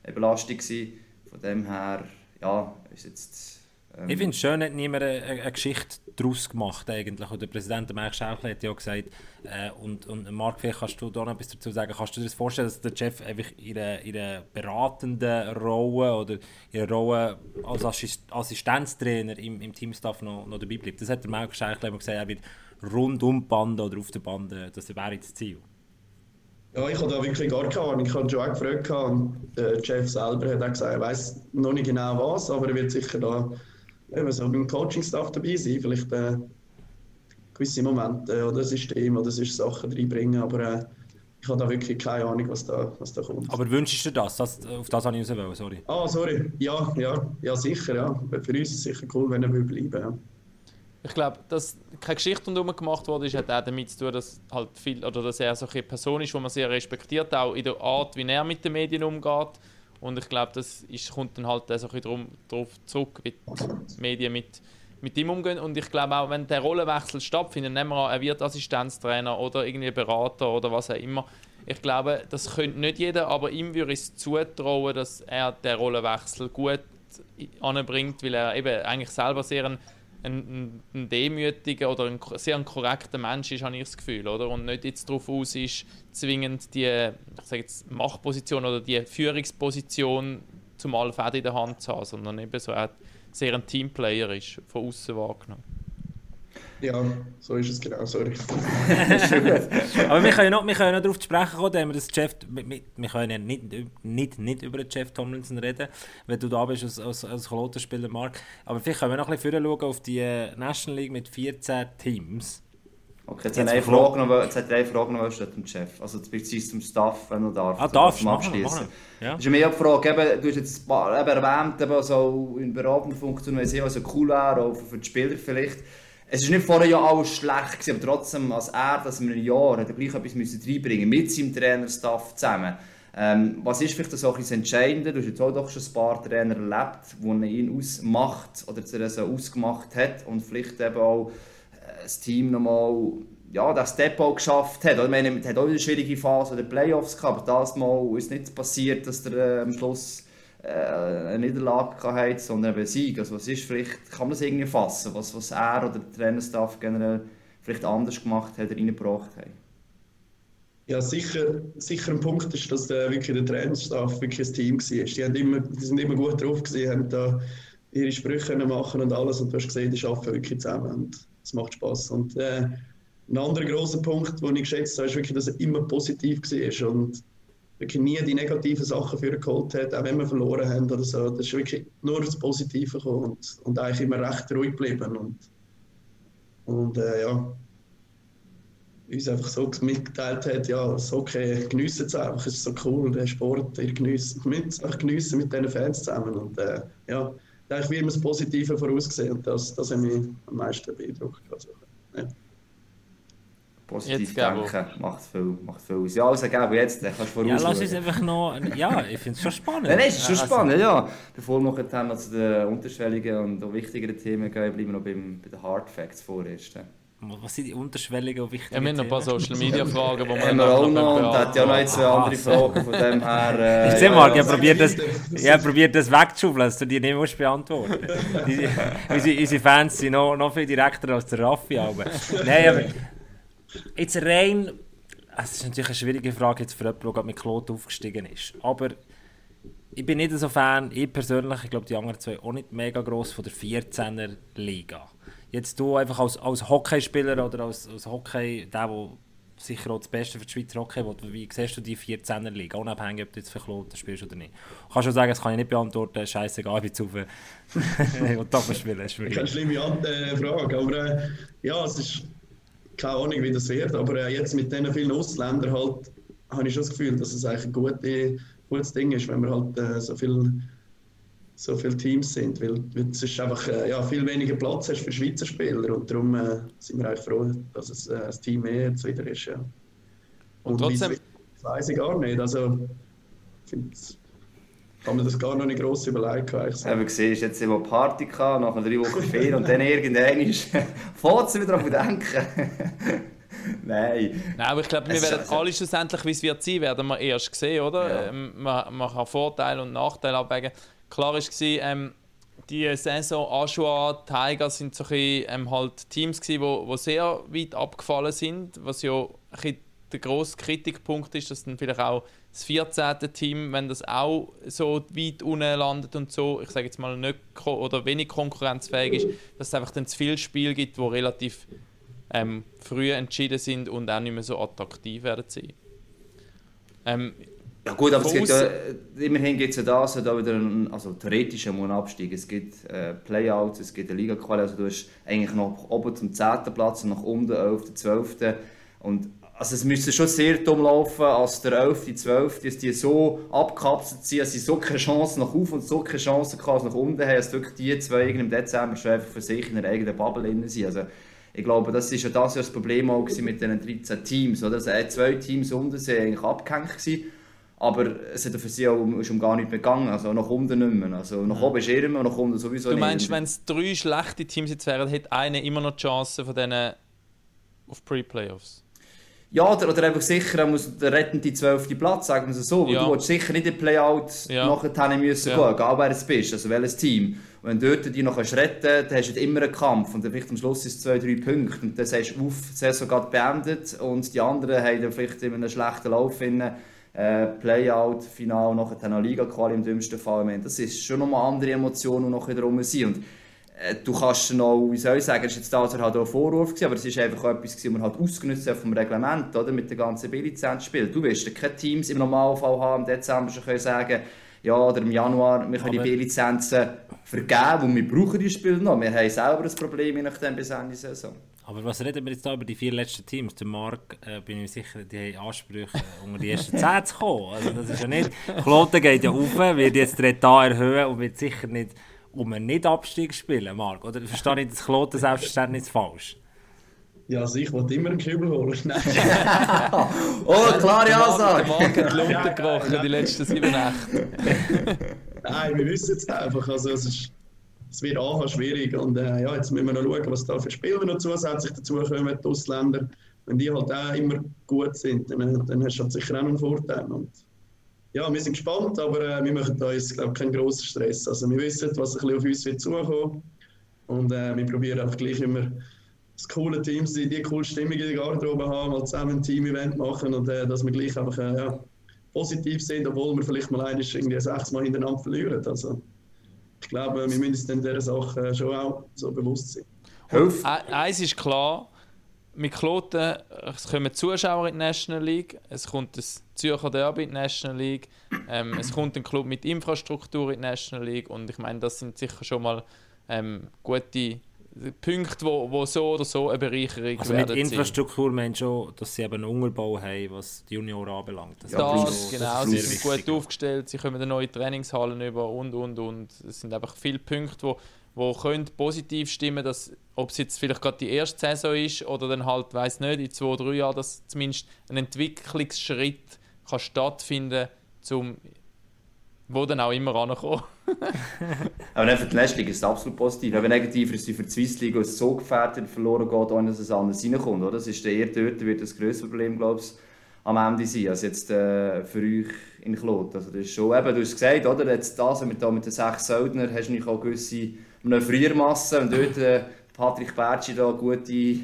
eine Belastung war. Von dem her, ja, ist jetzt... ähm, Ich finde es schön, hat niemand eine, eine Geschichte daraus gemacht eigentlich. Und der Präsident der Mark Schauchel hat ja auch gesagt, äh, und, und Marc, vielleicht kannst du da noch etwas dazu sagen, kannst du dir das vorstellen, dass der Chef einfach in einer, in einer beratenden Rolle oder in Rolle als Assist Assistenztrainer im, im Teamstaff noch, noch dabei bleibt? Das hat der Marc Schauchel immer gesagt, er wird rund um die Bande oder auf der Bande, das wäre das Ziel. Ja, ich habe da wirklich gar keine Ahnung. Ich habe schon auch gefragt und der Chef selber hat auch gesagt, er weiß noch nicht genau was, aber er wird sicher da eben so beim Coaching-Staff dabei sein. Vielleicht äh, gewisse Momente oder Systeme oder sonst Sachen reinbringen, aber äh, ich habe da wirklich keine Ahnung, was da, was da kommt. Aber wünschst du dir das? das auf das habe ich raus wollen, sorry. Ah, sorry. Ja, ja, ja, sicher, ja. Für uns ist es sicher cool, wenn er will bleiben ja. Ich glaube, dass keine Geschichte rundherum gemacht wurde, hat auch damit zu tun, dass, halt viel, oder dass er so eine Person ist, die man sehr respektiert, auch in der Art, wie er mit den Medien umgeht. Und ich glaube, das ist, kommt dann halt so ein bisschen darauf zurück, wie die Medien mit, mit ihm umgehen. Und ich glaube auch, wenn der Rollenwechsel stattfindet, nehmen wir an, er wird Assistenztrainer oder irgendwie Berater oder was auch immer. Ich glaube, das könnte nicht jeder, aber ihm würde ich es zutrauen, dass er den Rollenwechsel gut anbringt, weil er eben eigentlich selber sehr ein, ein, ein demütiger oder ein sehr ein korrekter Mensch ist, habe ich das Gefühl, oder? Und nicht jetzt darauf aus ist, zwingend die ich sage jetzt, Machtposition oder die Führungsposition zum Allfäden in der Hand zu haben, sondern eben so er sehr ein Teamplayer ist, von außen wahrgenommen. Ja, so ist es genau, sorry. Aber wir können noch, wir können noch darauf sprechen kommen, wir das Jeff, wir, wir können ja nicht, nicht, nicht über den Jeff Tomlinson reden, wenn du da bist als, als, als Klotenspieler, Mark. Aber vielleicht können wir noch ein bisschen schauen auf die äh, National League mit 14 Teams. Okay, jetzt, jetzt hat er eine Frage noch, jetzt hat eine Frage noch dem Chef, also beziehungsweise zum Staff, wenn du darfst. Ah, darfst, wir, machen wir. Ja. ist mir eine Frage, eben, du hast jetzt eben erwähnt, eben so in beratender Funktion, weil es also cool wäre, auch für die Spieler vielleicht. Es war nicht vorher ja alles schlecht, gewesen, aber trotzdem, als er das in einem Jahr hat gleich etwas müssen reinbringen mit seinem Trainerstaff zusammen. Ähm, was ist vielleicht so ein das Entscheidende? Du hast jetzt auch doch schon ein paar Trainer erlebt, die ihn ausmacht oder er so ausgemacht hat und vielleicht eben auch äh, das Team nochmal ja, das Depot geschafft hat. Ich meine, es hat auch eine schwierige Phase der Playoffs gehabt, aber das Mal ist nicht passiert, dass er äh, am Schluss äh, eine Niederlage hatte, sondern einen Sieg. Also was ist vielleicht, kann man das irgendwie fassen, was, was er oder der Trainerstaff generell vielleicht anders gemacht hat oder reingebracht hat? Ja, sicher, sicher ein Punkt ist, dass der, wirklich der Trainerstaff wirklich ein Team war. Die, haben immer, die sind immer gut drauf, gewesen, haben da ihre Sprüche machen und alles und du hast gesehen, die arbeiten wirklich zusammen und es macht Spaß. Und äh, ein anderer großer Punkt, den ich geschätzt habe, ist wirklich, dass er immer positiv war und wirklich nie die negativen Sachen für geholt hat, auch wenn wir verloren haben oder so. Das ist wirklich nur das Positive gekommen und, und eigentlich immer recht ruhig geblieben. Und, und äh, ja, uns einfach so mitgeteilt hat, ja, das okay, geniessen es einfach, es ist so cool, der Sport, ihr geniessen, mit, geniessen mit diesen Fans zusammen. Und äh, ja, eigentlich wie immer das Positive vorausgesehen und das, das hat mich am meisten beeindruckt. Also, ja. Positiv denken macht viel, macht viel aus. Ja, also Gabo, jetzt kannst du voraus Ja, lass uns einfach noch... Ja, ich finde es schon spannend. Nein, es ist schon also, spannend, ja. Bevor wir dann noch zu den unterschwelligen und auch wichtigeren Themen gehen, bleiben wir noch beim, bei den Hard Facts vorerst. Was sind die unterschwelligen und wichtigen Ja, wir haben noch ein paar Social Media Fragen, die wir haben wir auch noch und hat ja noch zwei andere Fragen von dem her. Äh, ich sehe mal, ich probiere das, ich das wegzuschaufeln, dass du die nicht musst beantworten unsere, unsere Fans sind noch, noch viel direkter als der Raffi. Aber. Nein, aber Jetzt rein, es ist natürlich eine schwierige Frage jetzt für jemanden, der mit Klot aufgestiegen ist. Aber ich bin nicht so Fan, ich persönlich, ich glaube die anderen zwei auch nicht mega gross von der 14er Liga. Jetzt du einfach als, als Hockeyspieler oder als, als Hockey, der, der sicher auch das Beste für die Schweizer Hockey will, wie siehst du die 14er Liga, unabhängig ob du jetzt für Kloten spielst oder nicht? Du kannst schon sagen, das kann ich nicht beantworten, scheißegal, ich bin zu viel. ich will Doppel spielen. Das ist keine schlimme äh, Frage, aber äh, ja, es ist keine Ahnung, wie das wird, aber äh, jetzt mit diesen vielen Ausländern halt, habe ich schon das Gefühl, dass es eigentlich ein gute, gutes Ding ist, wenn wir halt äh, so viele so viele Teams sind, weil, weil es ist einfach äh, ja, viel weniger Platz hast für Schweizer Spieler und darum äh, sind wir eigentlich froh, dass es äh, ein Team mehr jetzt wieder ist. Ja. Und, und trotzdem... Das weiß ich gar nicht, also ich finde kann man das gar noch nicht gross überlegen. Ich habe gesehen, jetzt immer Party gehabt, nach drei Wochen Ferien und dann irgendwann ist fährt sie wieder auf denken. Nein. Nein, aber ich glaube, wir werden alle schlussendlich, wie es wird sein, werden wir erst sehen, oder? Ja. Ähm, man, man kann Vorteile und Nachteile abwägen. Klar war, ähm, die Saison Aschua, Tiger sind so ein bisschen, ähm, halt Teams die wo, sehr weit abgefallen sind, was ja ein der grosse Kritikpunkt ist, dass dann vielleicht auch das 14. Team, wenn das auch so weit unten landet und so, ich sage jetzt mal nicht oder wenig konkurrenzfähig ist, dass es einfach dann zu viele Spiele gibt, die relativ ähm, früh entschieden sind und auch nicht mehr so attraktiv werden sein. Ähm, ja gut, aber es gibt ja, immerhin gibt es ja da, da wieder einen, also theoretisch einen Abstieg. Es gibt äh, Playouts, es gibt eine liga -Quali, also du hast eigentlich noch oben zum 10. Platz und nach unten 11., 12. Und also es müsste schon sehr dumm laufen, als der 11., 12., dass die so abgekapselt sind, dass sie so keine Chance nach oben und so keine Chance nach unten haben, dass wirklich die zwei im Dezember schon einfach für sich in der eigenen Bubble drin sind. Also ich glaube, das ist ja das, das Problem auch mit den 13 Teams. Oder? Also zwei Teams unten sind eigentlich abgehängt gewesen, aber es hat für sie auch um, um gar nicht mehr gegangen, also nach unten nicht mehr. Also nach oben ist immer und nach unten sowieso nicht. Du meinst, wenn es drei schlechte Teams jetzt wären, hätte einer immer noch die Chance von denen auf Pre-Playoffs? Ja, oder, oder einfach sicher, muss der rettende zwölfte Platz, sagen wir es so. Ja. Du willst sicher nicht in Playout ja. nachher müssen ja. gehen, egal wer es bist, also welches Team. Und wenn du dort die noch retten kannst, dann hast du immer einen Kampf. Und dann vielleicht am Schluss ist es zwei, drei Punkte. Und dann sagst du, uff, die Saison gerade beendet. Und die anderen haben dann vielleicht in einem schlechten Lauf in äh, Playout, Final, nachher dann Liga-Quali im dümmsten Fall. Das ist schon nochmal andere Emotionen, die noch drum sind. Und du kannst noch, wie soll ich sagen, es ist jetzt halt auch ein Vorwurf gewesen, aber es ist einfach etwas gewesen, man halt ausgenutzt hat vom Reglement, oder, mit den ganzen B-Lizenzspielen. Du wirst keine Teams im Normalfall haben, im Dezember schon können sagen, ja, oder im Januar, wir können aber die B-Lizenzen vergeben und wir brauchen die Spiele noch. Wir haben selber ein Problem, je nachdem, bis Ende Saison. Aber was reden wir jetzt da über die vier letzten Teams? Der Marc, äh, bin ich mir sicher, die haben Ansprüche, äh, unter die ersten 10 zu kommen. Also das ist ja nicht... Kloten geht ja auf, wird jetzt der Etat erhöhen und wird sicher nicht um einen Nicht-Abstieg spielen, Marc. Oder verstehe ich das Kloten selbstverständlich falsch? Ja, also ich wollte immer einen Kübel holen. Nein. oh, klare Ansage! Der Marc hat Lunte gebrochen die letzten sieben Nächte. Nein, wir wissen es einfach. Also es ist es wird auch schwierig. Und äh, ja, jetzt müssen wir noch schauen, was da für Spieler noch zusätzlich dazukommen, die Ausländer. Wenn die halt auch immer gut sind, dann, dann hast du halt sicher auch einen Vorteil. Und ja, wir sind gespannt, aber äh, wir machen uns glaub, keinen grossen Stress. Also wir wissen, was ein bisschen auf uns wird zukommen. Und äh, wir probieren einfach gleich immer das coole Team sein, die coole Stimmung in der Garderobe haben, mal zusammen ein Team-Event machen und äh, dass wir gleich einfach äh, ja, positiv sind, obwohl wir vielleicht mal eigentlich irgendwie sechsmal hintereinander verlieren. Also, ich glaube, wir müssen uns dann dieser Sache schon auch so bewusst sein. Und eins ist klar, mit Kloten, es kommen Zuschauer in die National League, es kommt das Zürcher Derby in die National League, ähm, es kommt ein Club mit Infrastruktur in die National League und ich meine, das sind sicher schon mal ähm, gute Punkte, wo, wo so oder so eine Bereicherung also mit Infrastruktur meinst du dass sie eben einen Unterbau haben, was die Junioren anbelangt. Das, ja, das genau, sie sind gut aufgestellt, sie kommen neue Trainingshallen über und und und. Es sind einfach viele Punkte, wo, wo können positiv stimmen, dass ob es jetzt vielleicht gerade die erste Saison ist oder dann halt, weiß nicht, in zwei, drei Jahren, dass zumindest ein Entwicklungsschritt kann stattfinden kann, wo dann auch immer ankommen. Aber dann für die Leistung ist es absolut positiv. Aber negativ ist es für die Swiss League, es so gefährdet verloren geht, ohne dass es anders reinkommt. Das ist eher dort, wird das grösste Problem, glaube ich, am Ende sein, als jetzt äh, für euch in Klot. Also das ist schon, eben, du hast gesagt, oder? Jetzt das, mit, mit den sechs Söldner hast du auch gewisse eine Friermasse und dort äh, Patrick Bertschi da gute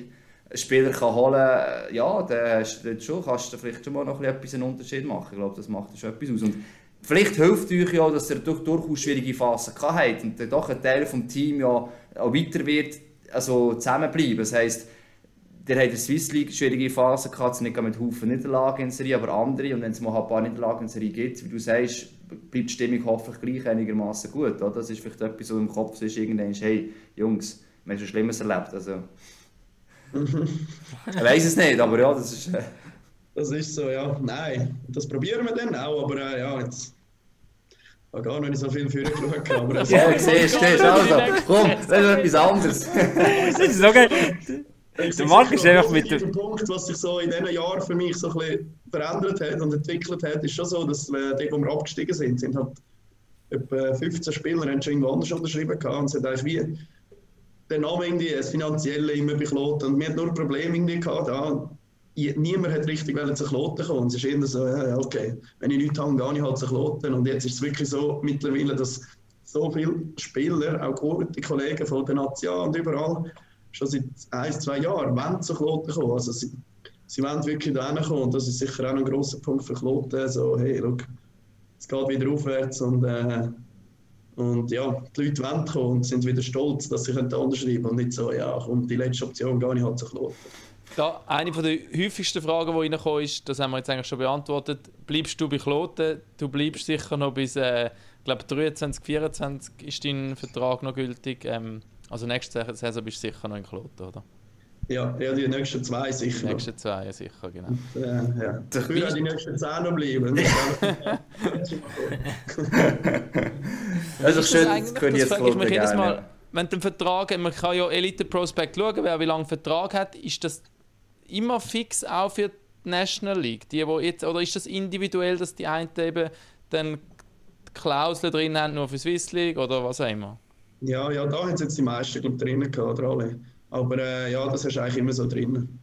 Spieler kann holen kann, ja, dann du schon, kannst du vielleicht schon mal noch etwas einen Unterschied machen. Ich glaube, das macht schon etwas aus. Und Vielleicht hilft euch ja, dass ihr durch, durchaus schwierige Phasen habt und dann doch ein Teil des Teams ja auch weiter wird, also zusammenbleiben. Das heisst, ihr habt in der Swiss League schwierige Phasen gehabt, nicht mit Haufen Niederlagen in Serie, aber andere. Und wenn es mal ein paar Niederlagen in Serie gibt, wie du sagst, bleibt die Stimmung hoffentlich gleich einigermaßen gut. Oder? Das ist vielleicht etwas, was im Kopf ist, irgendwann hey, Jungs, wir haben schon Schlimmes erlebt. Also, ich weiß es nicht, aber ja, das ist... Äh, das ist so, ja. Nein, das probieren wir dann auch, aber äh, ja, jetzt. Ich habe gar noch nicht so viel für geschaut, aber Ja, siehst du, also. Komm, das ist etwas anderes. das ist so geil. Der Marc ist einfach mit dem... Punkt, was sich so in diesen Jahren für mich so ein bisschen verändert hat und entwickelt hat, ist schon so, dass äh, die, wo wir abgestiegen sind, sind halt etwa 15 Spieler haben schon irgendwo anders unterschrieben gehabt und sind eigentlich wie der Name irgendwie, das Finanzielle immer bekloten und wir hatten nur Probleme irgendwie gehabt, da niemand hat richtig zu Kloten kommen. Es ist eher so, ja, okay, wenn ich nichts habe, gehe ich halt zu Kloten. Und jetzt ist es wirklich so mittlerweile, dass so viele Spieler, auch gute Kollegen von der Nation und überall, schon seit ein, zwei Jahren wollen zu Kloten kommen. Also sie, sie wollen wirklich da kommen und das ist sicher auch ein grosser Punkt für Kloten. So, hey, look, es geht wieder aufwärts und, äh, und ja, die Leute wollen kommen und sind wieder stolz, dass sie da unterschreiben können und nicht so, ja, komm, die letzte Option gehe ich halt zu Kloten. Da, eine der häufigsten Fragen, die reingekommen ist, das haben wir jetzt eigentlich schon beantwortet. Bleibst du bei Kloten? Du bleibst sicher noch bis, äh, glaube 23, 24 ist dein Vertrag noch gültig. Ähm, also nächste Saison bist du sicher noch in Kloten, oder? Ja, ja, die nächsten zwei sicher. Die nächsten zwei, sicher, genau. Äh, ja. Ich will die nächsten zehn noch bleiben. also schön, das können jetzt frage ich mich jedes Mal, wenn du Vertrag, man kann ja Elite Prospect schauen, wer wie lange Vertrag hat, ist das immer fix auch für die National League? Die, wo jetzt, oder ist das individuell, dass die einen eben dann Klauseln drin haben, nur für Swiss League oder was auch immer? Ja, ja, da haben sie jetzt die meisten glaub, drin gehabt, oder alle. Aber äh, ja, das hast du eigentlich immer so drin.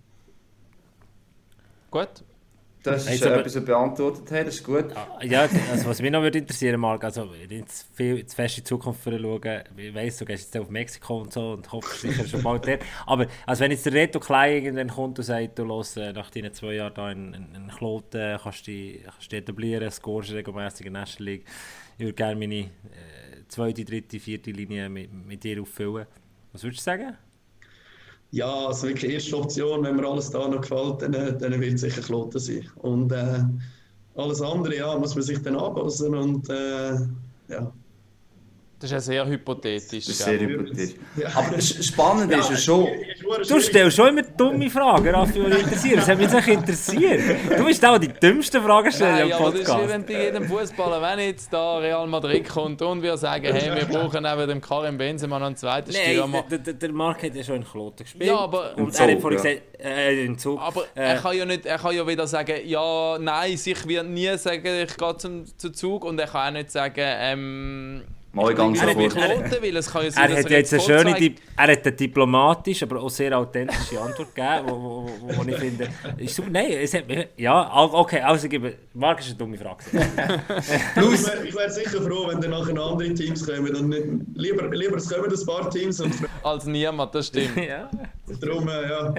Gut, das ist etwas, was beantwortet hat, das ist gut. Ja, also was mich noch würde interessieren, Marc, also jetzt viel zu fest in die Zukunft schauen, ich weiss, du gehst jetzt auf Mexiko und so und hoffst sicher schon bald dort, aber also wenn jetzt der Reto Klein irgendwann kommt und sagt, du los, äh, nach deinen zwei Jahren da in, in, in Kloten, kannst du dich, kannst dich etablieren, scorest regelmäßig in der National League, ich würde gerne meine äh, zweite, dritte, vierte Linie mit, mit dir auffüllen. Was würdest du sagen? Ja, also wirklich erste Option, wenn mir alles da noch gefällt, dann, dann wird es sicher Kloten sein. Und äh, alles andere, ja, muss man sich dann anpassen und äh, ja. Das ist ja sehr hypothetisch. Das ist sehr hypothetisch. Aber spannend ist ja schon. Du stellst schon immer dumme Fragen, Raffi, die interessieren. Das hat mich jetzt interessiert. Du bist auch die dümmsten Fragesteller Nein, im aber das ist wie Podcast. wenn bei jedem Fußballer, wenn jetzt da Real Madrid kommt und wir sagen, hey, wir brauchen neben dem Karim Benzema noch einen zweiten Stürmer. Nein, der, der, der Marc hat ja schon in Kloten gespielt. Ja, aber- Und er hat vorhin gesagt, äh, im Zug. Aber äh, er kann ja nicht, er kann ja wieder sagen, ja, nein, ich wird nie sagen, ich gehe zum, zum Zug und er kann auch nicht sagen, ähm, Mal ich bin sofort. Kloten, weil es kann ja sein, er dass hat jetzt eine schöne, er hat eine diplomatische, aber auch sehr authentische Antwort gegeben, wo, wo, wo, wo ich finde, ist super. Nein, es hat mich, ja, okay, also ich gebe, Marc ist eine dumme Frage. Plus, ich wäre wär sicher froh, wenn dann nachher noch andere Teams kommen. Dann nicht, lieber, lieber es kommen ein paar Teams und als niemand, das stimmt. ja. darum, äh, ja.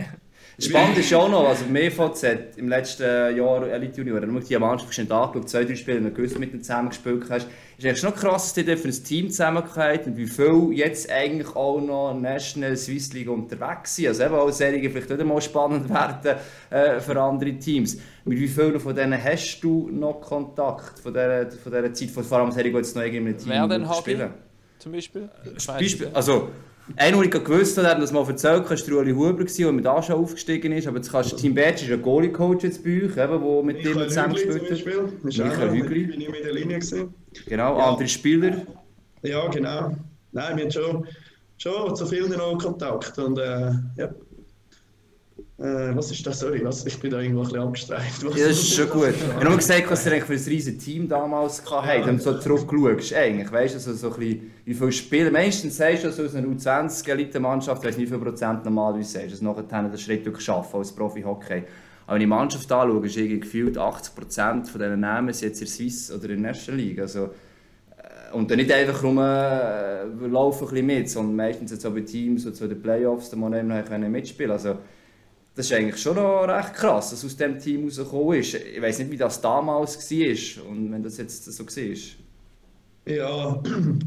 Spannend ist auch noch, also im EVZ im letzten Jahr Elite Junior, wenn du die Mannschaft schon angeschaut, zwei, drei Spiele, du gewusst mit dem zusammen gespielt hast, ist eigentlich schon krass, dass die für ein Team zusammengehalten und wie viel jetzt eigentlich auch noch National Swiss League unterwegs sind. Also eben auch Serien vielleicht nicht einmal spannend werden äh, für andere Teams. Mit wie vielen von denen hast du noch Kontakt von dieser, von dieser Zeit, von vor allem Serien, die jetzt noch irgendwie im Team Wer denn, spielen? Zum Beispiel? Weiss Beispiel, also, einer, den ich gewusst habe, hat das mal erzählt, war Ueli Huber, der mit Aschau aufgestiegen ist. Aber jetzt kannst Tim Betsch ist ein Goalie-Coach jetzt bei euch, der mit dir Michael zusammen Hügli zum gespielt hat. Michael Hügli. Bin ich mit der Linie gewesen. Genau, Ja. andere Spieler. Ja, genau. Nein, wir haben schon, schon zu vielen noch Kontakt. Und äh, ja. Äh, was ist das? Sorry, was? ich bin da irgendwo ein bisschen angestrengt. Ja, das ist schon gut. Ich habe nur gesagt, was ihr eigentlich für ein riesiges Team damals gehabt habt, wenn du so zurückschaust. Eigentlich, weißt du, also so ein bisschen, wie viele Spiele. Meistens sagst du, so aus einer U20-Elite-Mannschaft, weißt du, wie viel Prozent normalerweise sagst, dass nachher den Schritt wirklich schaffen als Profi-Hockey. Aber wenn ich die Mannschaft anschaue, ist irgendwie gefühlt 80% von diesen Namen jetzt in der Swiss oder in der National League. Also, äh, und dann nicht einfach rum, äh, laufen ein mit, sondern meistens jetzt auch bei Teams und so den Playoffs, da man eben mitspielen. Also, das ist eigentlich schon noch recht krass, dass aus diesem Team rausgekommen ist. Ich weiß nicht, wie das damals war und wenn das jetzt so war. Ja,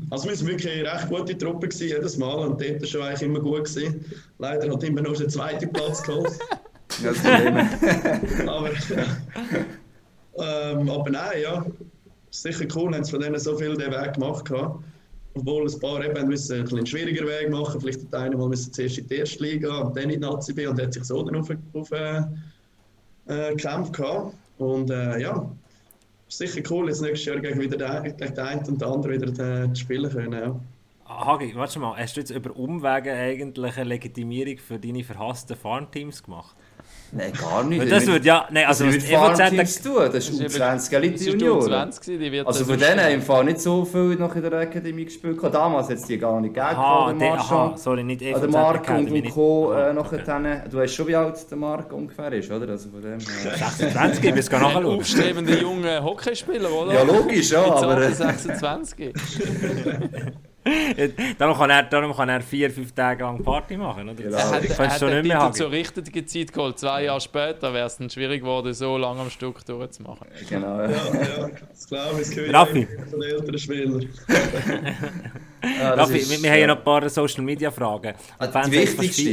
also wir waren wirklich eine recht gute Truppe gewesen, jedes Mal und dort war schon eigentlich immer gut. Gewesen. Leider hat immer noch den zweiten Platz geholt. Ja, das Problem. aber, ähm, aber nein, ja. Sicher cool, haben sie von denen so viel den Weg gemacht. gehabt. Obwohl ein paar eben müssen einen bisschen schwieriger Weg machen. Vielleicht hat einer mal müssen zuerst in die erste Liga und dann in die Nazi B und hat sich so dann auf, auf äh, äh, gekämpft. gehabt. Und äh, ja, sicher cool, jetzt nächstes Jahr gegen, wieder der, gegen den einen und den anderen wieder äh, spielen können. Ja. Hagi, warte mal, hast du jetzt über Umwege eigentlich eine Legitimierung für deine verhassten Farmteams gemacht? Nein, gar nicht. Weil das würde ja, nein, also was was EVZ tun, das ist Das ist U20 eben- Elite das ist die Junior. U20 gewesen, die wird Also das von denen haben im Fall nicht so viel noch in der Akademie gespielt. Damals hat es die gar nicht gegeben. Aha, der der, aha, sorry, nicht EVZ Oder Mark und, und Co. Äh, nachher okay. dann, du weißt schon, wie alt der Mark ungefähr ist, oder? Also von dem, her. 26, ich muss Ein nachschauen. aufstrebender junger Hockeyspieler, oder? ja, logisch, ja, aber... Äh, 26. darum, kann er, darum kann er vier, fünf Tage lang Party machen, oder? Genau. Er hat, Ich er hat schon den nicht mehr Titel haben. zur richtigen Zeit geholt. Zwei Jahre später wäre es dann schwierig geworden, so lange am Stück durchzumachen. genau, ja. Ja, ja, das glaube ich, das Raffi. von älteren Spielern. Ja, das Raffi, ist, wir, wir haben ja noch ein paar Social Media Fragen. Also die wichtigste,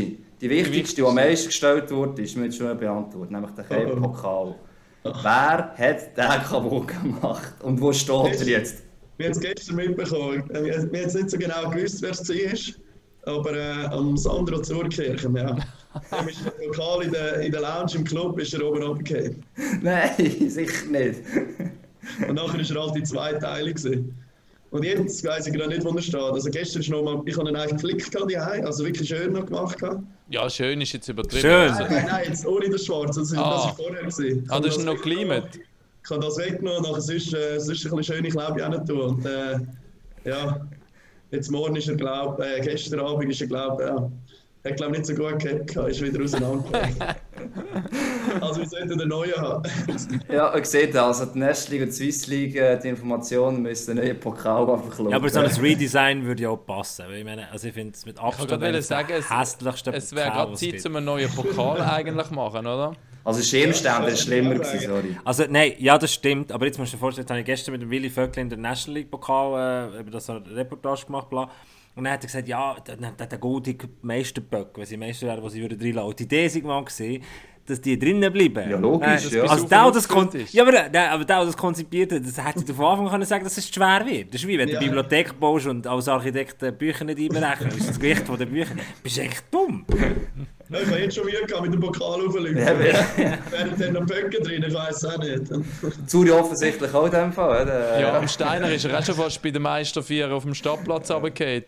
die wichtigste, die am meisten gestellt wurde, ist mir jetzt schon beantwortet, nämlich der Cape-Pokal. Wer hat den kaputt gemacht und wo steht er jetzt? Wir haben es gestern mitbekommen. Wir haben jetzt nicht so genau gewusst, wer es ist, aber äh, am Sandro Zurkirchen, ja. Dem ist der Pokal in der, in der Lounge im Club ist er oben runtergefallen. Nein, sicher nicht. Und nachher war er halt in zwei Teile. Gewesen. Und jetzt weiss ich gerade nicht, wo er steht. Also gestern ist noch mal, ich habe ihn eigentlich geflickt gehabt, also wirklich schön noch gemacht. gehabt. Ja, schön ist jetzt übertrieben. Schön. Also, Nein, nein, jetzt ohne das Schwarz, das ist, Ah. das ist vorher. Gewesen. Ich ah, du hast ihn noch gelimet. Ich habe das weggenommen, nachher sonst, äh, sonst ein bisschen schöne Klappe auch nicht tun. Und äh, ja, jetzt morgen ist er, glaube äh, gestern Abend ist er, glaube ja, hat glaube nicht so gut gehabt, ist wieder auseinandergefallen. also wir sollten einen neuen haben. Ja, ihr seht das, also die National League und die Swiss League, äh, die Informationen müssen den neuen Pokal einfach schauen. Ja, aber so ein Redesign würde ja auch passen. Weil ich meine, also ich finde es mit Ich Abstand der sagen, es, hässlichste es wäre gerade Zeit, um einen neuen Pokal eigentlich machen, oder? Also Schirmständer ist schlimmer gewesen, sorry. Also nein, ja das stimmt, aber jetzt musst du dir vorstellen, jetzt habe ich gestern mit dem Willy Vöckli in der National League Pokal äh, über das eine Reportage gemacht, bla. Und dann hat er gesagt, ja, der, der, der goldige Meisterböck, wenn sie Meister werden, wo sie würden reinlassen. Und die Idee ist mal gesehen, dass die drinnen bleiben. Ja, logisch, Äh, ja. Also der, der das kon ja, aber der, der, aber der, der das konzipiert hat, das hätte von Anfang an können sagen, dass es schwer wird. Das ist wie wenn du Ja. eine Bibliothek baust und als Architekt Bücher nicht einberechnen. Das ist das Gewicht von den Büchern. Bist du echt dumm. Ja, ich habe jetzt schon Mühe gehabt mit dem Pokal auflüpfen. Ja, Wären dann noch Böcke drin, ich weiß auch nicht. Zuri offensichtlich auch in dem Fall. oder? Ja, am Steiner ist er auch schon fast bei den Meistervieren auf dem Stadtplatz runtergefallen.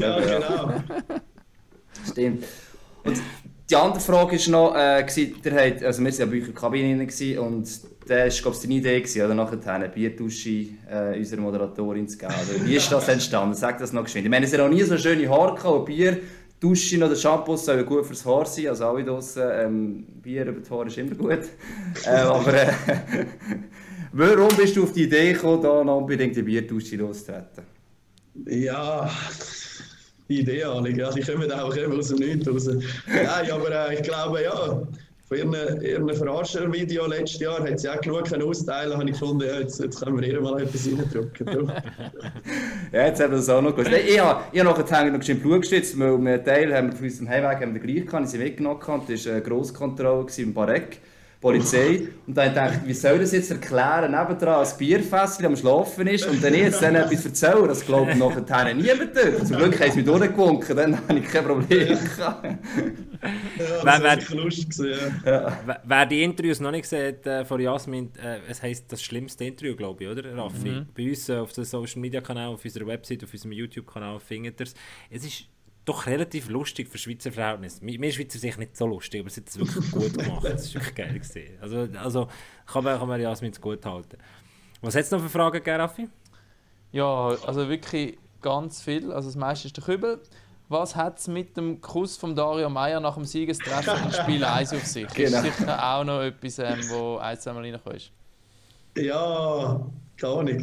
Ja, genau. Stimmt. Und die andere Frage war noch, äh, gewesen, der hat, also wir waren ja bei euch in der Kabine rein gewesen, und das war, glaube ich, deine Idee, gewesen, oder? Nachher eine Bierdusche äh, unserer Moderatorin zu geben. Oder? Wie ist das entstanden? Sag das noch geschwind. Ich meine, es hat noch nie so schöne Haare gehabt, und Bier, Duschen oder Shampoos sollen gut fürs Haar sein, also alle draussen, ähm, Bier über die Haare ist immer gut. äh, aber äh, warum bist du auf die Idee gekommen, da noch unbedingt die Bierdusche loszutreten? Ja, die Idee, Anliegen. Ja, die kommen auch immer aus dem Nichts raus. Nein, aber äh, ich glaube, ja, von ihren, ihren Verarscher-Video letztes Jahr hat sie auch genug austeilen habe ich gefunden, ja, jetzt, jetzt können wir ihr mal etwas reindrücken. Ja, jetzt haben wir das auch noch gewusst. Ich habe, ich habe noch schön Blut gestützt, weil wir einen Teil haben wir von unserem Heimweg haben wir gleich gehabt, ich sie weggenommen gehabt. Das war eine Grosskontrolle im Barek, Polizei. Und dann dachte ich, wie soll das jetzt erklären, nebendran ein Bierfässchen am Schlafen ist und dann ich jetzt denen etwas erzählen, das glaubt nachher niemand. Zum Glück haben sie mich durchgewunken, dann habe ich kein Problem. Ja, das war lustig. Ja. Wer- Wer die Interviews noch nicht gesehen hat äh, von Jasmin, äh, es heisst das schlimmste Interview, glaube ich, oder Raffi? Bei uns äh, auf dem Social Media Kanal, auf unserer Website, auf unserem YouTube-Kanal findet ihr es. Es ist doch relativ lustig für Schweizer Verhältnisse. Mi- Wir Schweizer sind nicht so lustig, aber es hat es wirklich gut gemacht. Es ist wirklich geil gesehen. Also, also kann man, kann man Jasmin gut halten. Was hat es noch für Fragen gegeben, Raffi? Ja, also wirklich ganz viel. Also das meiste ist der Kübel. Was hat es mit dem Kuss von Dario Meier nach dem Siegestreffen im Spiel 1 auf sich? Genau. Ist sicher auch noch etwas, ähm, wo ein, zweimal reinkommst. Ja, keine Ahnung.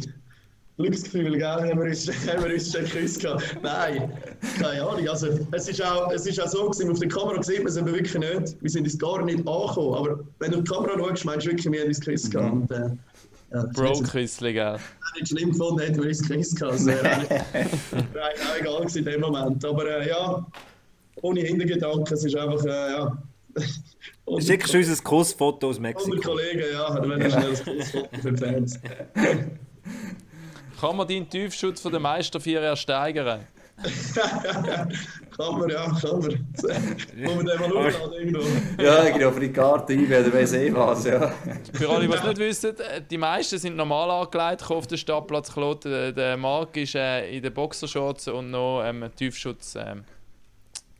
Glücksgefühl, gell? Haben wir uns, haben wir uns schon geküsst gehabt? Nein, keine Ahnung. Also, es ist auch, es ist auch so, gewesen, auf der Kamera sieht man es eben wirklich nicht. Wir sind uns gar nicht angekommen. Aber wenn du die Kamera schaust, meinst du wirklich, wir haben uns geküsst gehabt. Und, äh, ja, das ist jetzt Bro-Küssli, gell? nicht schlimm gefunden, hätten wir uns geküsst gehabt. Also, wäre eigentlich auch egal gewesen in dem Moment. Aber äh, ja, ohne Hintergedanken, es ist einfach, äh, ja. Schickst du uns ein Kussfoto aus Mexiko? Kollegen, ja, dann werden schnell ein cooles Foto für die Fans. Kann man deinen Tiefschutz von der Meistervier ersteigern? kann man, ja, kann man. Muss man den mal irgendwo. Ja, genau, für die Karte einwählen, weiss eh was, ja. Für alle, die es nicht wissen, äh, die meisten sind normal angelegt auf den Stadtplatz Kloten. Der- Der Marc ist äh, in den Boxershorts und noch ähm, ein Tiefschutz ähm,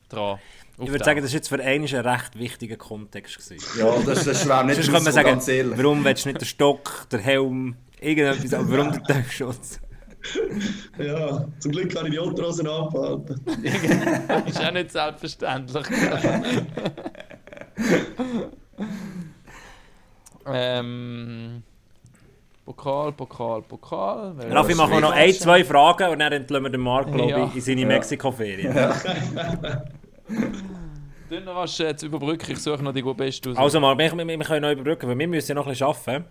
dran. Ich würde sagen, das war jetzt für einen ein recht wichtiger Kontext. Gewesen. Ja, das, das schwärmt nicht Sonst kann man sagen, ganz ehrlich. warum willst du nicht den Stock, der Helm, irgendetwas, aber warum der Tiefschutz? Ja, zum Glück kann ich die Unterhosen abhalten. ist auch nicht selbstverständlich. ähm, Pokal, Pokal, Pokal. Raffi, machen wir noch ein, zwei Fragen und dann entlösen wir den Marc, glaube Ja. ich, in seine Mexiko-Ferien. Dann noch was äh, zu überbrücken. Ich suche noch die gut beste aus. Also Marc, wir, wir, wir können noch überbrücken, weil wir müssen ja noch ein bisschen arbeiten.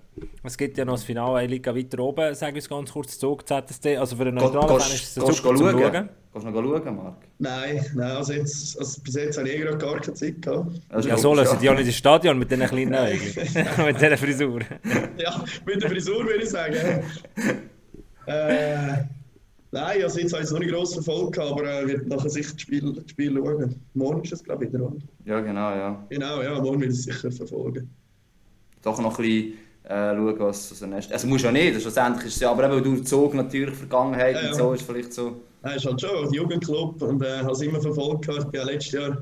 Es gibt ja noch das Finale, eine Liga weiter oben, sagen wir es ganz kurz, Zug, ZSD. Also für einen neutralen Fan ist es du super zum schauen? Schauen. Gehst du noch schauen, Marc? Nein, nein also, jetzt, also bis jetzt habe ich gerade gar keine Zeit gehabt. Das ist Ja, so lassen die auch nicht ins Stadion mit diesen kleinen Augen. mit dieser Frisur. Ja, mit der Frisur würde ich sagen. äh, nein, also jetzt habe ich es noch nicht gross verfolgt, aber äh, wird nachher sicher das Spiel, das Spiel schauen. Morgen ist es, glaube ich, wieder. oder? Ja, genau, ja. Genau, ja, morgen ich es sicher verfolgen. Doch noch ein bisschen äh, schauen, was so nächstes... Also muss ja nicht, schlussendlich ist es ja... Aber eben den Zug natürlich, Vergangenheit Ja, ja. und so, ist vielleicht so... Nein, ist halt schon ein Jugendclub und äh, habe es immer verfolgt. Ich bin ja letztes Jahr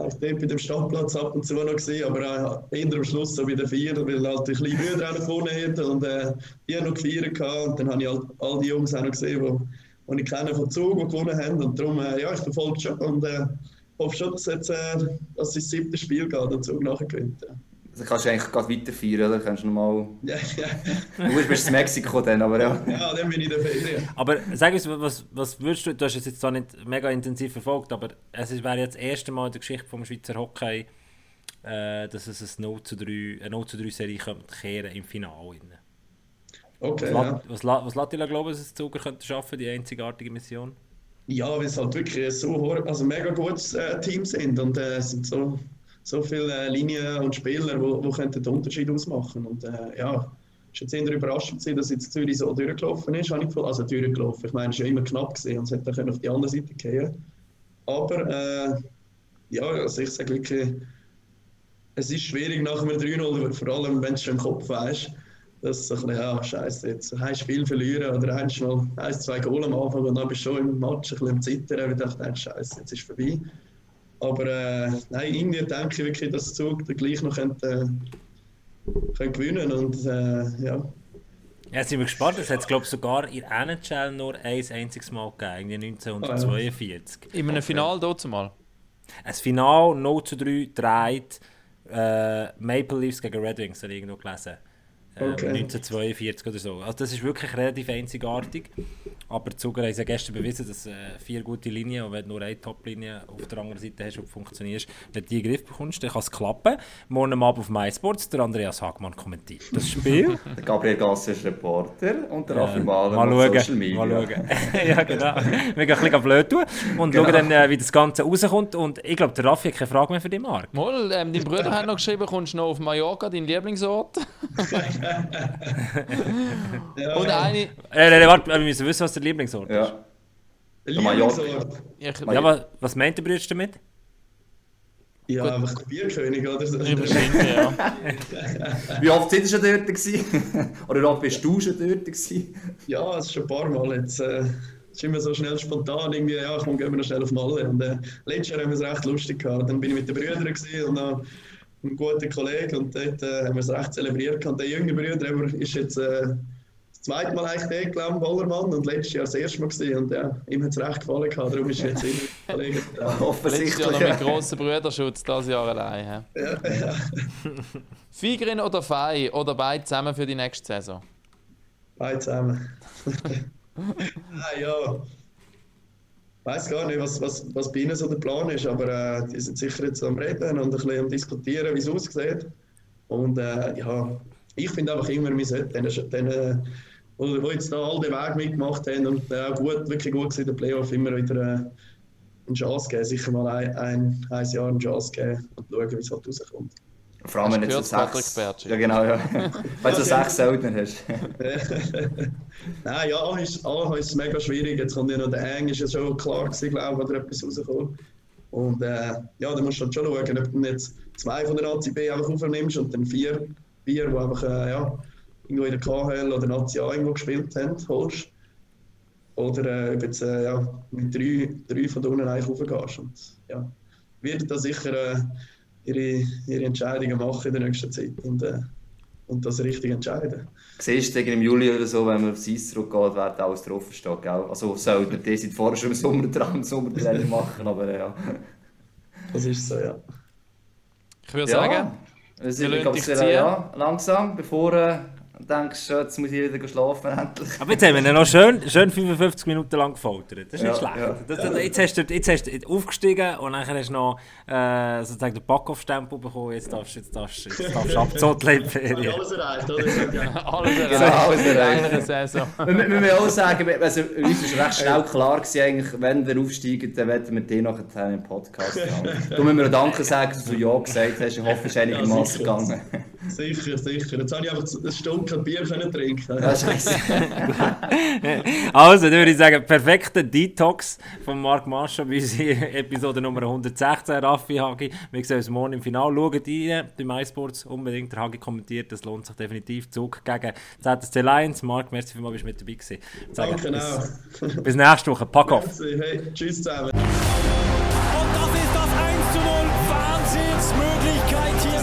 auch dort bei dem Stadtplatz ab und zu noch gesehen, aber äh, eher am Schluss so bei den Vier, weil halt ein bisschen Mühe dran vorne hatten und äh, die haben noch gefeiert und dann habe ich halt all die Jungs auch noch gesehen, die, die ich kenne von Zug, die gewonnen haben und darum, äh, ja, ich verfolge schon und äh, hoffe schon, dass jetzt äh, dass ins siebte Spiel geht und Zug nachher gewinnt. Ja. Also kannst du eigentlich gerade weiter feiern, oder? Kannst du nochmal... Ja, ja, Du bist in Mexiko dann, aber ja. ja, dann bin ich in der Ferien. Aber sag uns, was, was würdest du, du hast es jetzt zwar nicht mega intensiv verfolgt, aber es wäre jetzt das erste Mal in der Geschichte vom Schweizer Hockey äh, dass es ein 0 zu 3, eine 0 zu 3 Serie könnte kehren im Finale. Okay, Was, ja. was, lässt ihr glauben, dass es Zuger könnte schaffen, die einzigartige Mission? Ja, weil es halt wirklich so also mega gutes äh, Team sind und äh, sind so, so viele äh, Linien und Spieler, die könnten den Unterschied ausmachen. Und äh, ja, es war jetzt eher überraschend, dass jetzt Zürich so durchgelaufen ist, ich also durchgelaufen, ich meine, es war ja immer knapp gewesen und es hätte dann auf die andere Seite gehen aber äh, ja, also ich sage wirklich, es ist schwierig nach einem 3-0, vor allem wenn du schon im Kopf weißt, dass so ein bisschen, ja, scheiße, jetzt hast du viel verlieren oder hast mal ein, zwei Goal am Anfang und dann bist du schon im Match ein bisschen am Zittern, weil ich dachte, scheiße, jetzt ist es vorbei. Aber äh, nein, irgendwie denke ich wirklich, dass Zug dann gleich noch könnte, äh, können gewinnen und äh, ja. Ja, sind wir gespannt. Es hat glaube ich sogar in der NHL nur ein einziges Mal gegeben, irgendwie 1942. In einem Finale dort mal. Ein Final 0 zu 3 dreht äh, Maple Leafs gegen Red Wings, habe ich irgendwo gelesen. Ähm, Okay. 1942 oder so. Also das ist wirklich relativ einzigartig. Aber die Zuger haben es ja gestern bewiesen, dass äh, vier gute Linien, und wenn du nur eine Top-Linie auf der anderen Seite hast und funktionierst, wenn du die in den Griff bekommst, dann kann es klappen. Morgen Abend auf MySports, der Andreas Hagmann kommentiert das Spiel. Der Gabriel Gasser ist Reporter und der Raffi Äh, Mahler mal schauen, Social Media. mal schauen. ja, genau. Wir gehen ein bisschen blöd tun und Genau. schauen dann, äh, wie das Ganze rauskommt. Und ich glaube, der Raffi hat keine Frage mehr für dich, Marc. Mal, ähm, dein Bruder hat noch geschrieben, kommst du noch auf Mallorca, dein Lieblingsort? Und eine, Äh, warte, wir müssen wissen, was der Lieblingsort ist. Ja. der Mallorca. Lieblingsort. ich, Ja, aber was meint der Brüder damit? Ja, einfach der Bierkönig oder so. wahrscheinlich, ja. Wie oft sind Sie schon dort? Gewesen? Oder wie oft bist du schon dort? Gewesen? Ja, es ist schon ein paar Mal jetzt. Äh, es ist immer so schnell spontan, irgendwie, ja, komm, gehen wir noch schnell auf Malle. Und äh, letztes Jahr haben wir es recht lustig gehabt. Dann bin ich mit den Brüdern und noch einem guten Kollegen und dort äh, haben wir es recht zelebriert. Und der jüngere Bruder ist jetzt äh, das zweite Mal eigentlich der, ich, Bollermann und letztes Jahr das erste Mal gewesen. Und ja, ihm hat es recht gefallen gehabt, darum ist er jetzt immer Kollege. Letztes Ja, Jahr noch Offensichtlich. mit grossen Brüderschutz, das Jahr allein. hä? ja, ja. Figrin oder Fei oder beide zusammen für die nächste Saison? Beide zusammen. ah, ja. Weiß gar nicht, was, was, was bei ihnen so der Plan ist, aber äh, die sind sicher jetzt am Reden und ein bisschen am Diskutieren, wie es aussieht. Und äh, ja, ich finde einfach immer, wir sollten denen, die jetzt da all den Weg mitgemacht haben und äh, auch gut, wirklich gut in den Playoff, immer wieder äh, eine Chance geben, sicher mal ein, ein, ein Jahr eine Chance geben und schauen, wie es halt rauskommt. Vor allem, wenn du gehört, sechs... Ja, genau, ja. wenn du sechs Söldner hast. Nein, ja, A ist, A ist mega schwierig. Jetzt kommt ja noch der Eng, ist ja schon klar gewesen, glaube ich, oder etwas rausgekommen. Und äh, ja, da musst du halt schon schauen, ob du jetzt zwei von der ACB einfach aufnimmst und dann vier, vier die einfach äh, ja, irgendwo in der KHL oder Nazi A irgendwo gespielt haben, holst. Oder äh, ob jetzt äh, ja, mit drei, drei von da unten eigentlich raufgehst. Und ja, werden da sicher äh, ihre, ihre Entscheidungen machen in der nächsten Zeit und, äh, und das richtig entscheiden. Siehst du im Juli oder so, wenn man aufs Eis zurückgeht, wird alles drauf steht, gell? Also Söldner, die sind vorher schon im Sommer dran, im Sommertraining machen, aber ja. Das ist so, ja. Ich würde ja. sagen, wir wir sehr, ziehen. ja, langsam, bevor äh, du denkst, ja, jetzt muss ich wieder schlafen endlich. Aber jetzt haben wir ihn noch schön, schön 55 Minuten lang gefoltert. Das ist nicht Ja, schlecht. ja. Das, das, jetzt, hast du, jetzt hast du aufgestiegen und dann hast du noch äh, sozusagen den Backoff-Stempel bekommen. Jetzt darfst du jetzt darfst, du- jetzt darfst du abzotteln Ferien. alles erreicht, oder? Ja. alles Genau, erreicht alles in erreicht. Saison. Wir, müssen auch sagen, also, uns war recht schnell klar, gewesen, eigentlich, wenn wir aufsteigen, dann werden wir den nachher im Podcast haben. Du müssen wir Danke sagen, dass du Ja gesagt hast. Ich hoffe, es ist einigermaßen gegangen. Sicher, sicher. Jetzt habe ich einfach eine Stunde kein Bier können trinken. Ja, scheisse. Also, dann würde ich sagen, perfekter Detox von Marc Marschall bei unserer Episode Nummer 116, Raffi Hagi. Wir sehen uns morgen im Finale. Schaut rein bei MySports unbedingt. Der Hagi kommentiert, das lohnt sich definitiv. Zug gegen ZSC Lions. Marc, merci vielmals, bist du mit dabei gewesen. Danke bis, auch. bis nächste Woche. Pack auf! Hey, tschüss zusammen. Und das ist das 1 zu 0. Wahnsinnsmöglichkeit hier.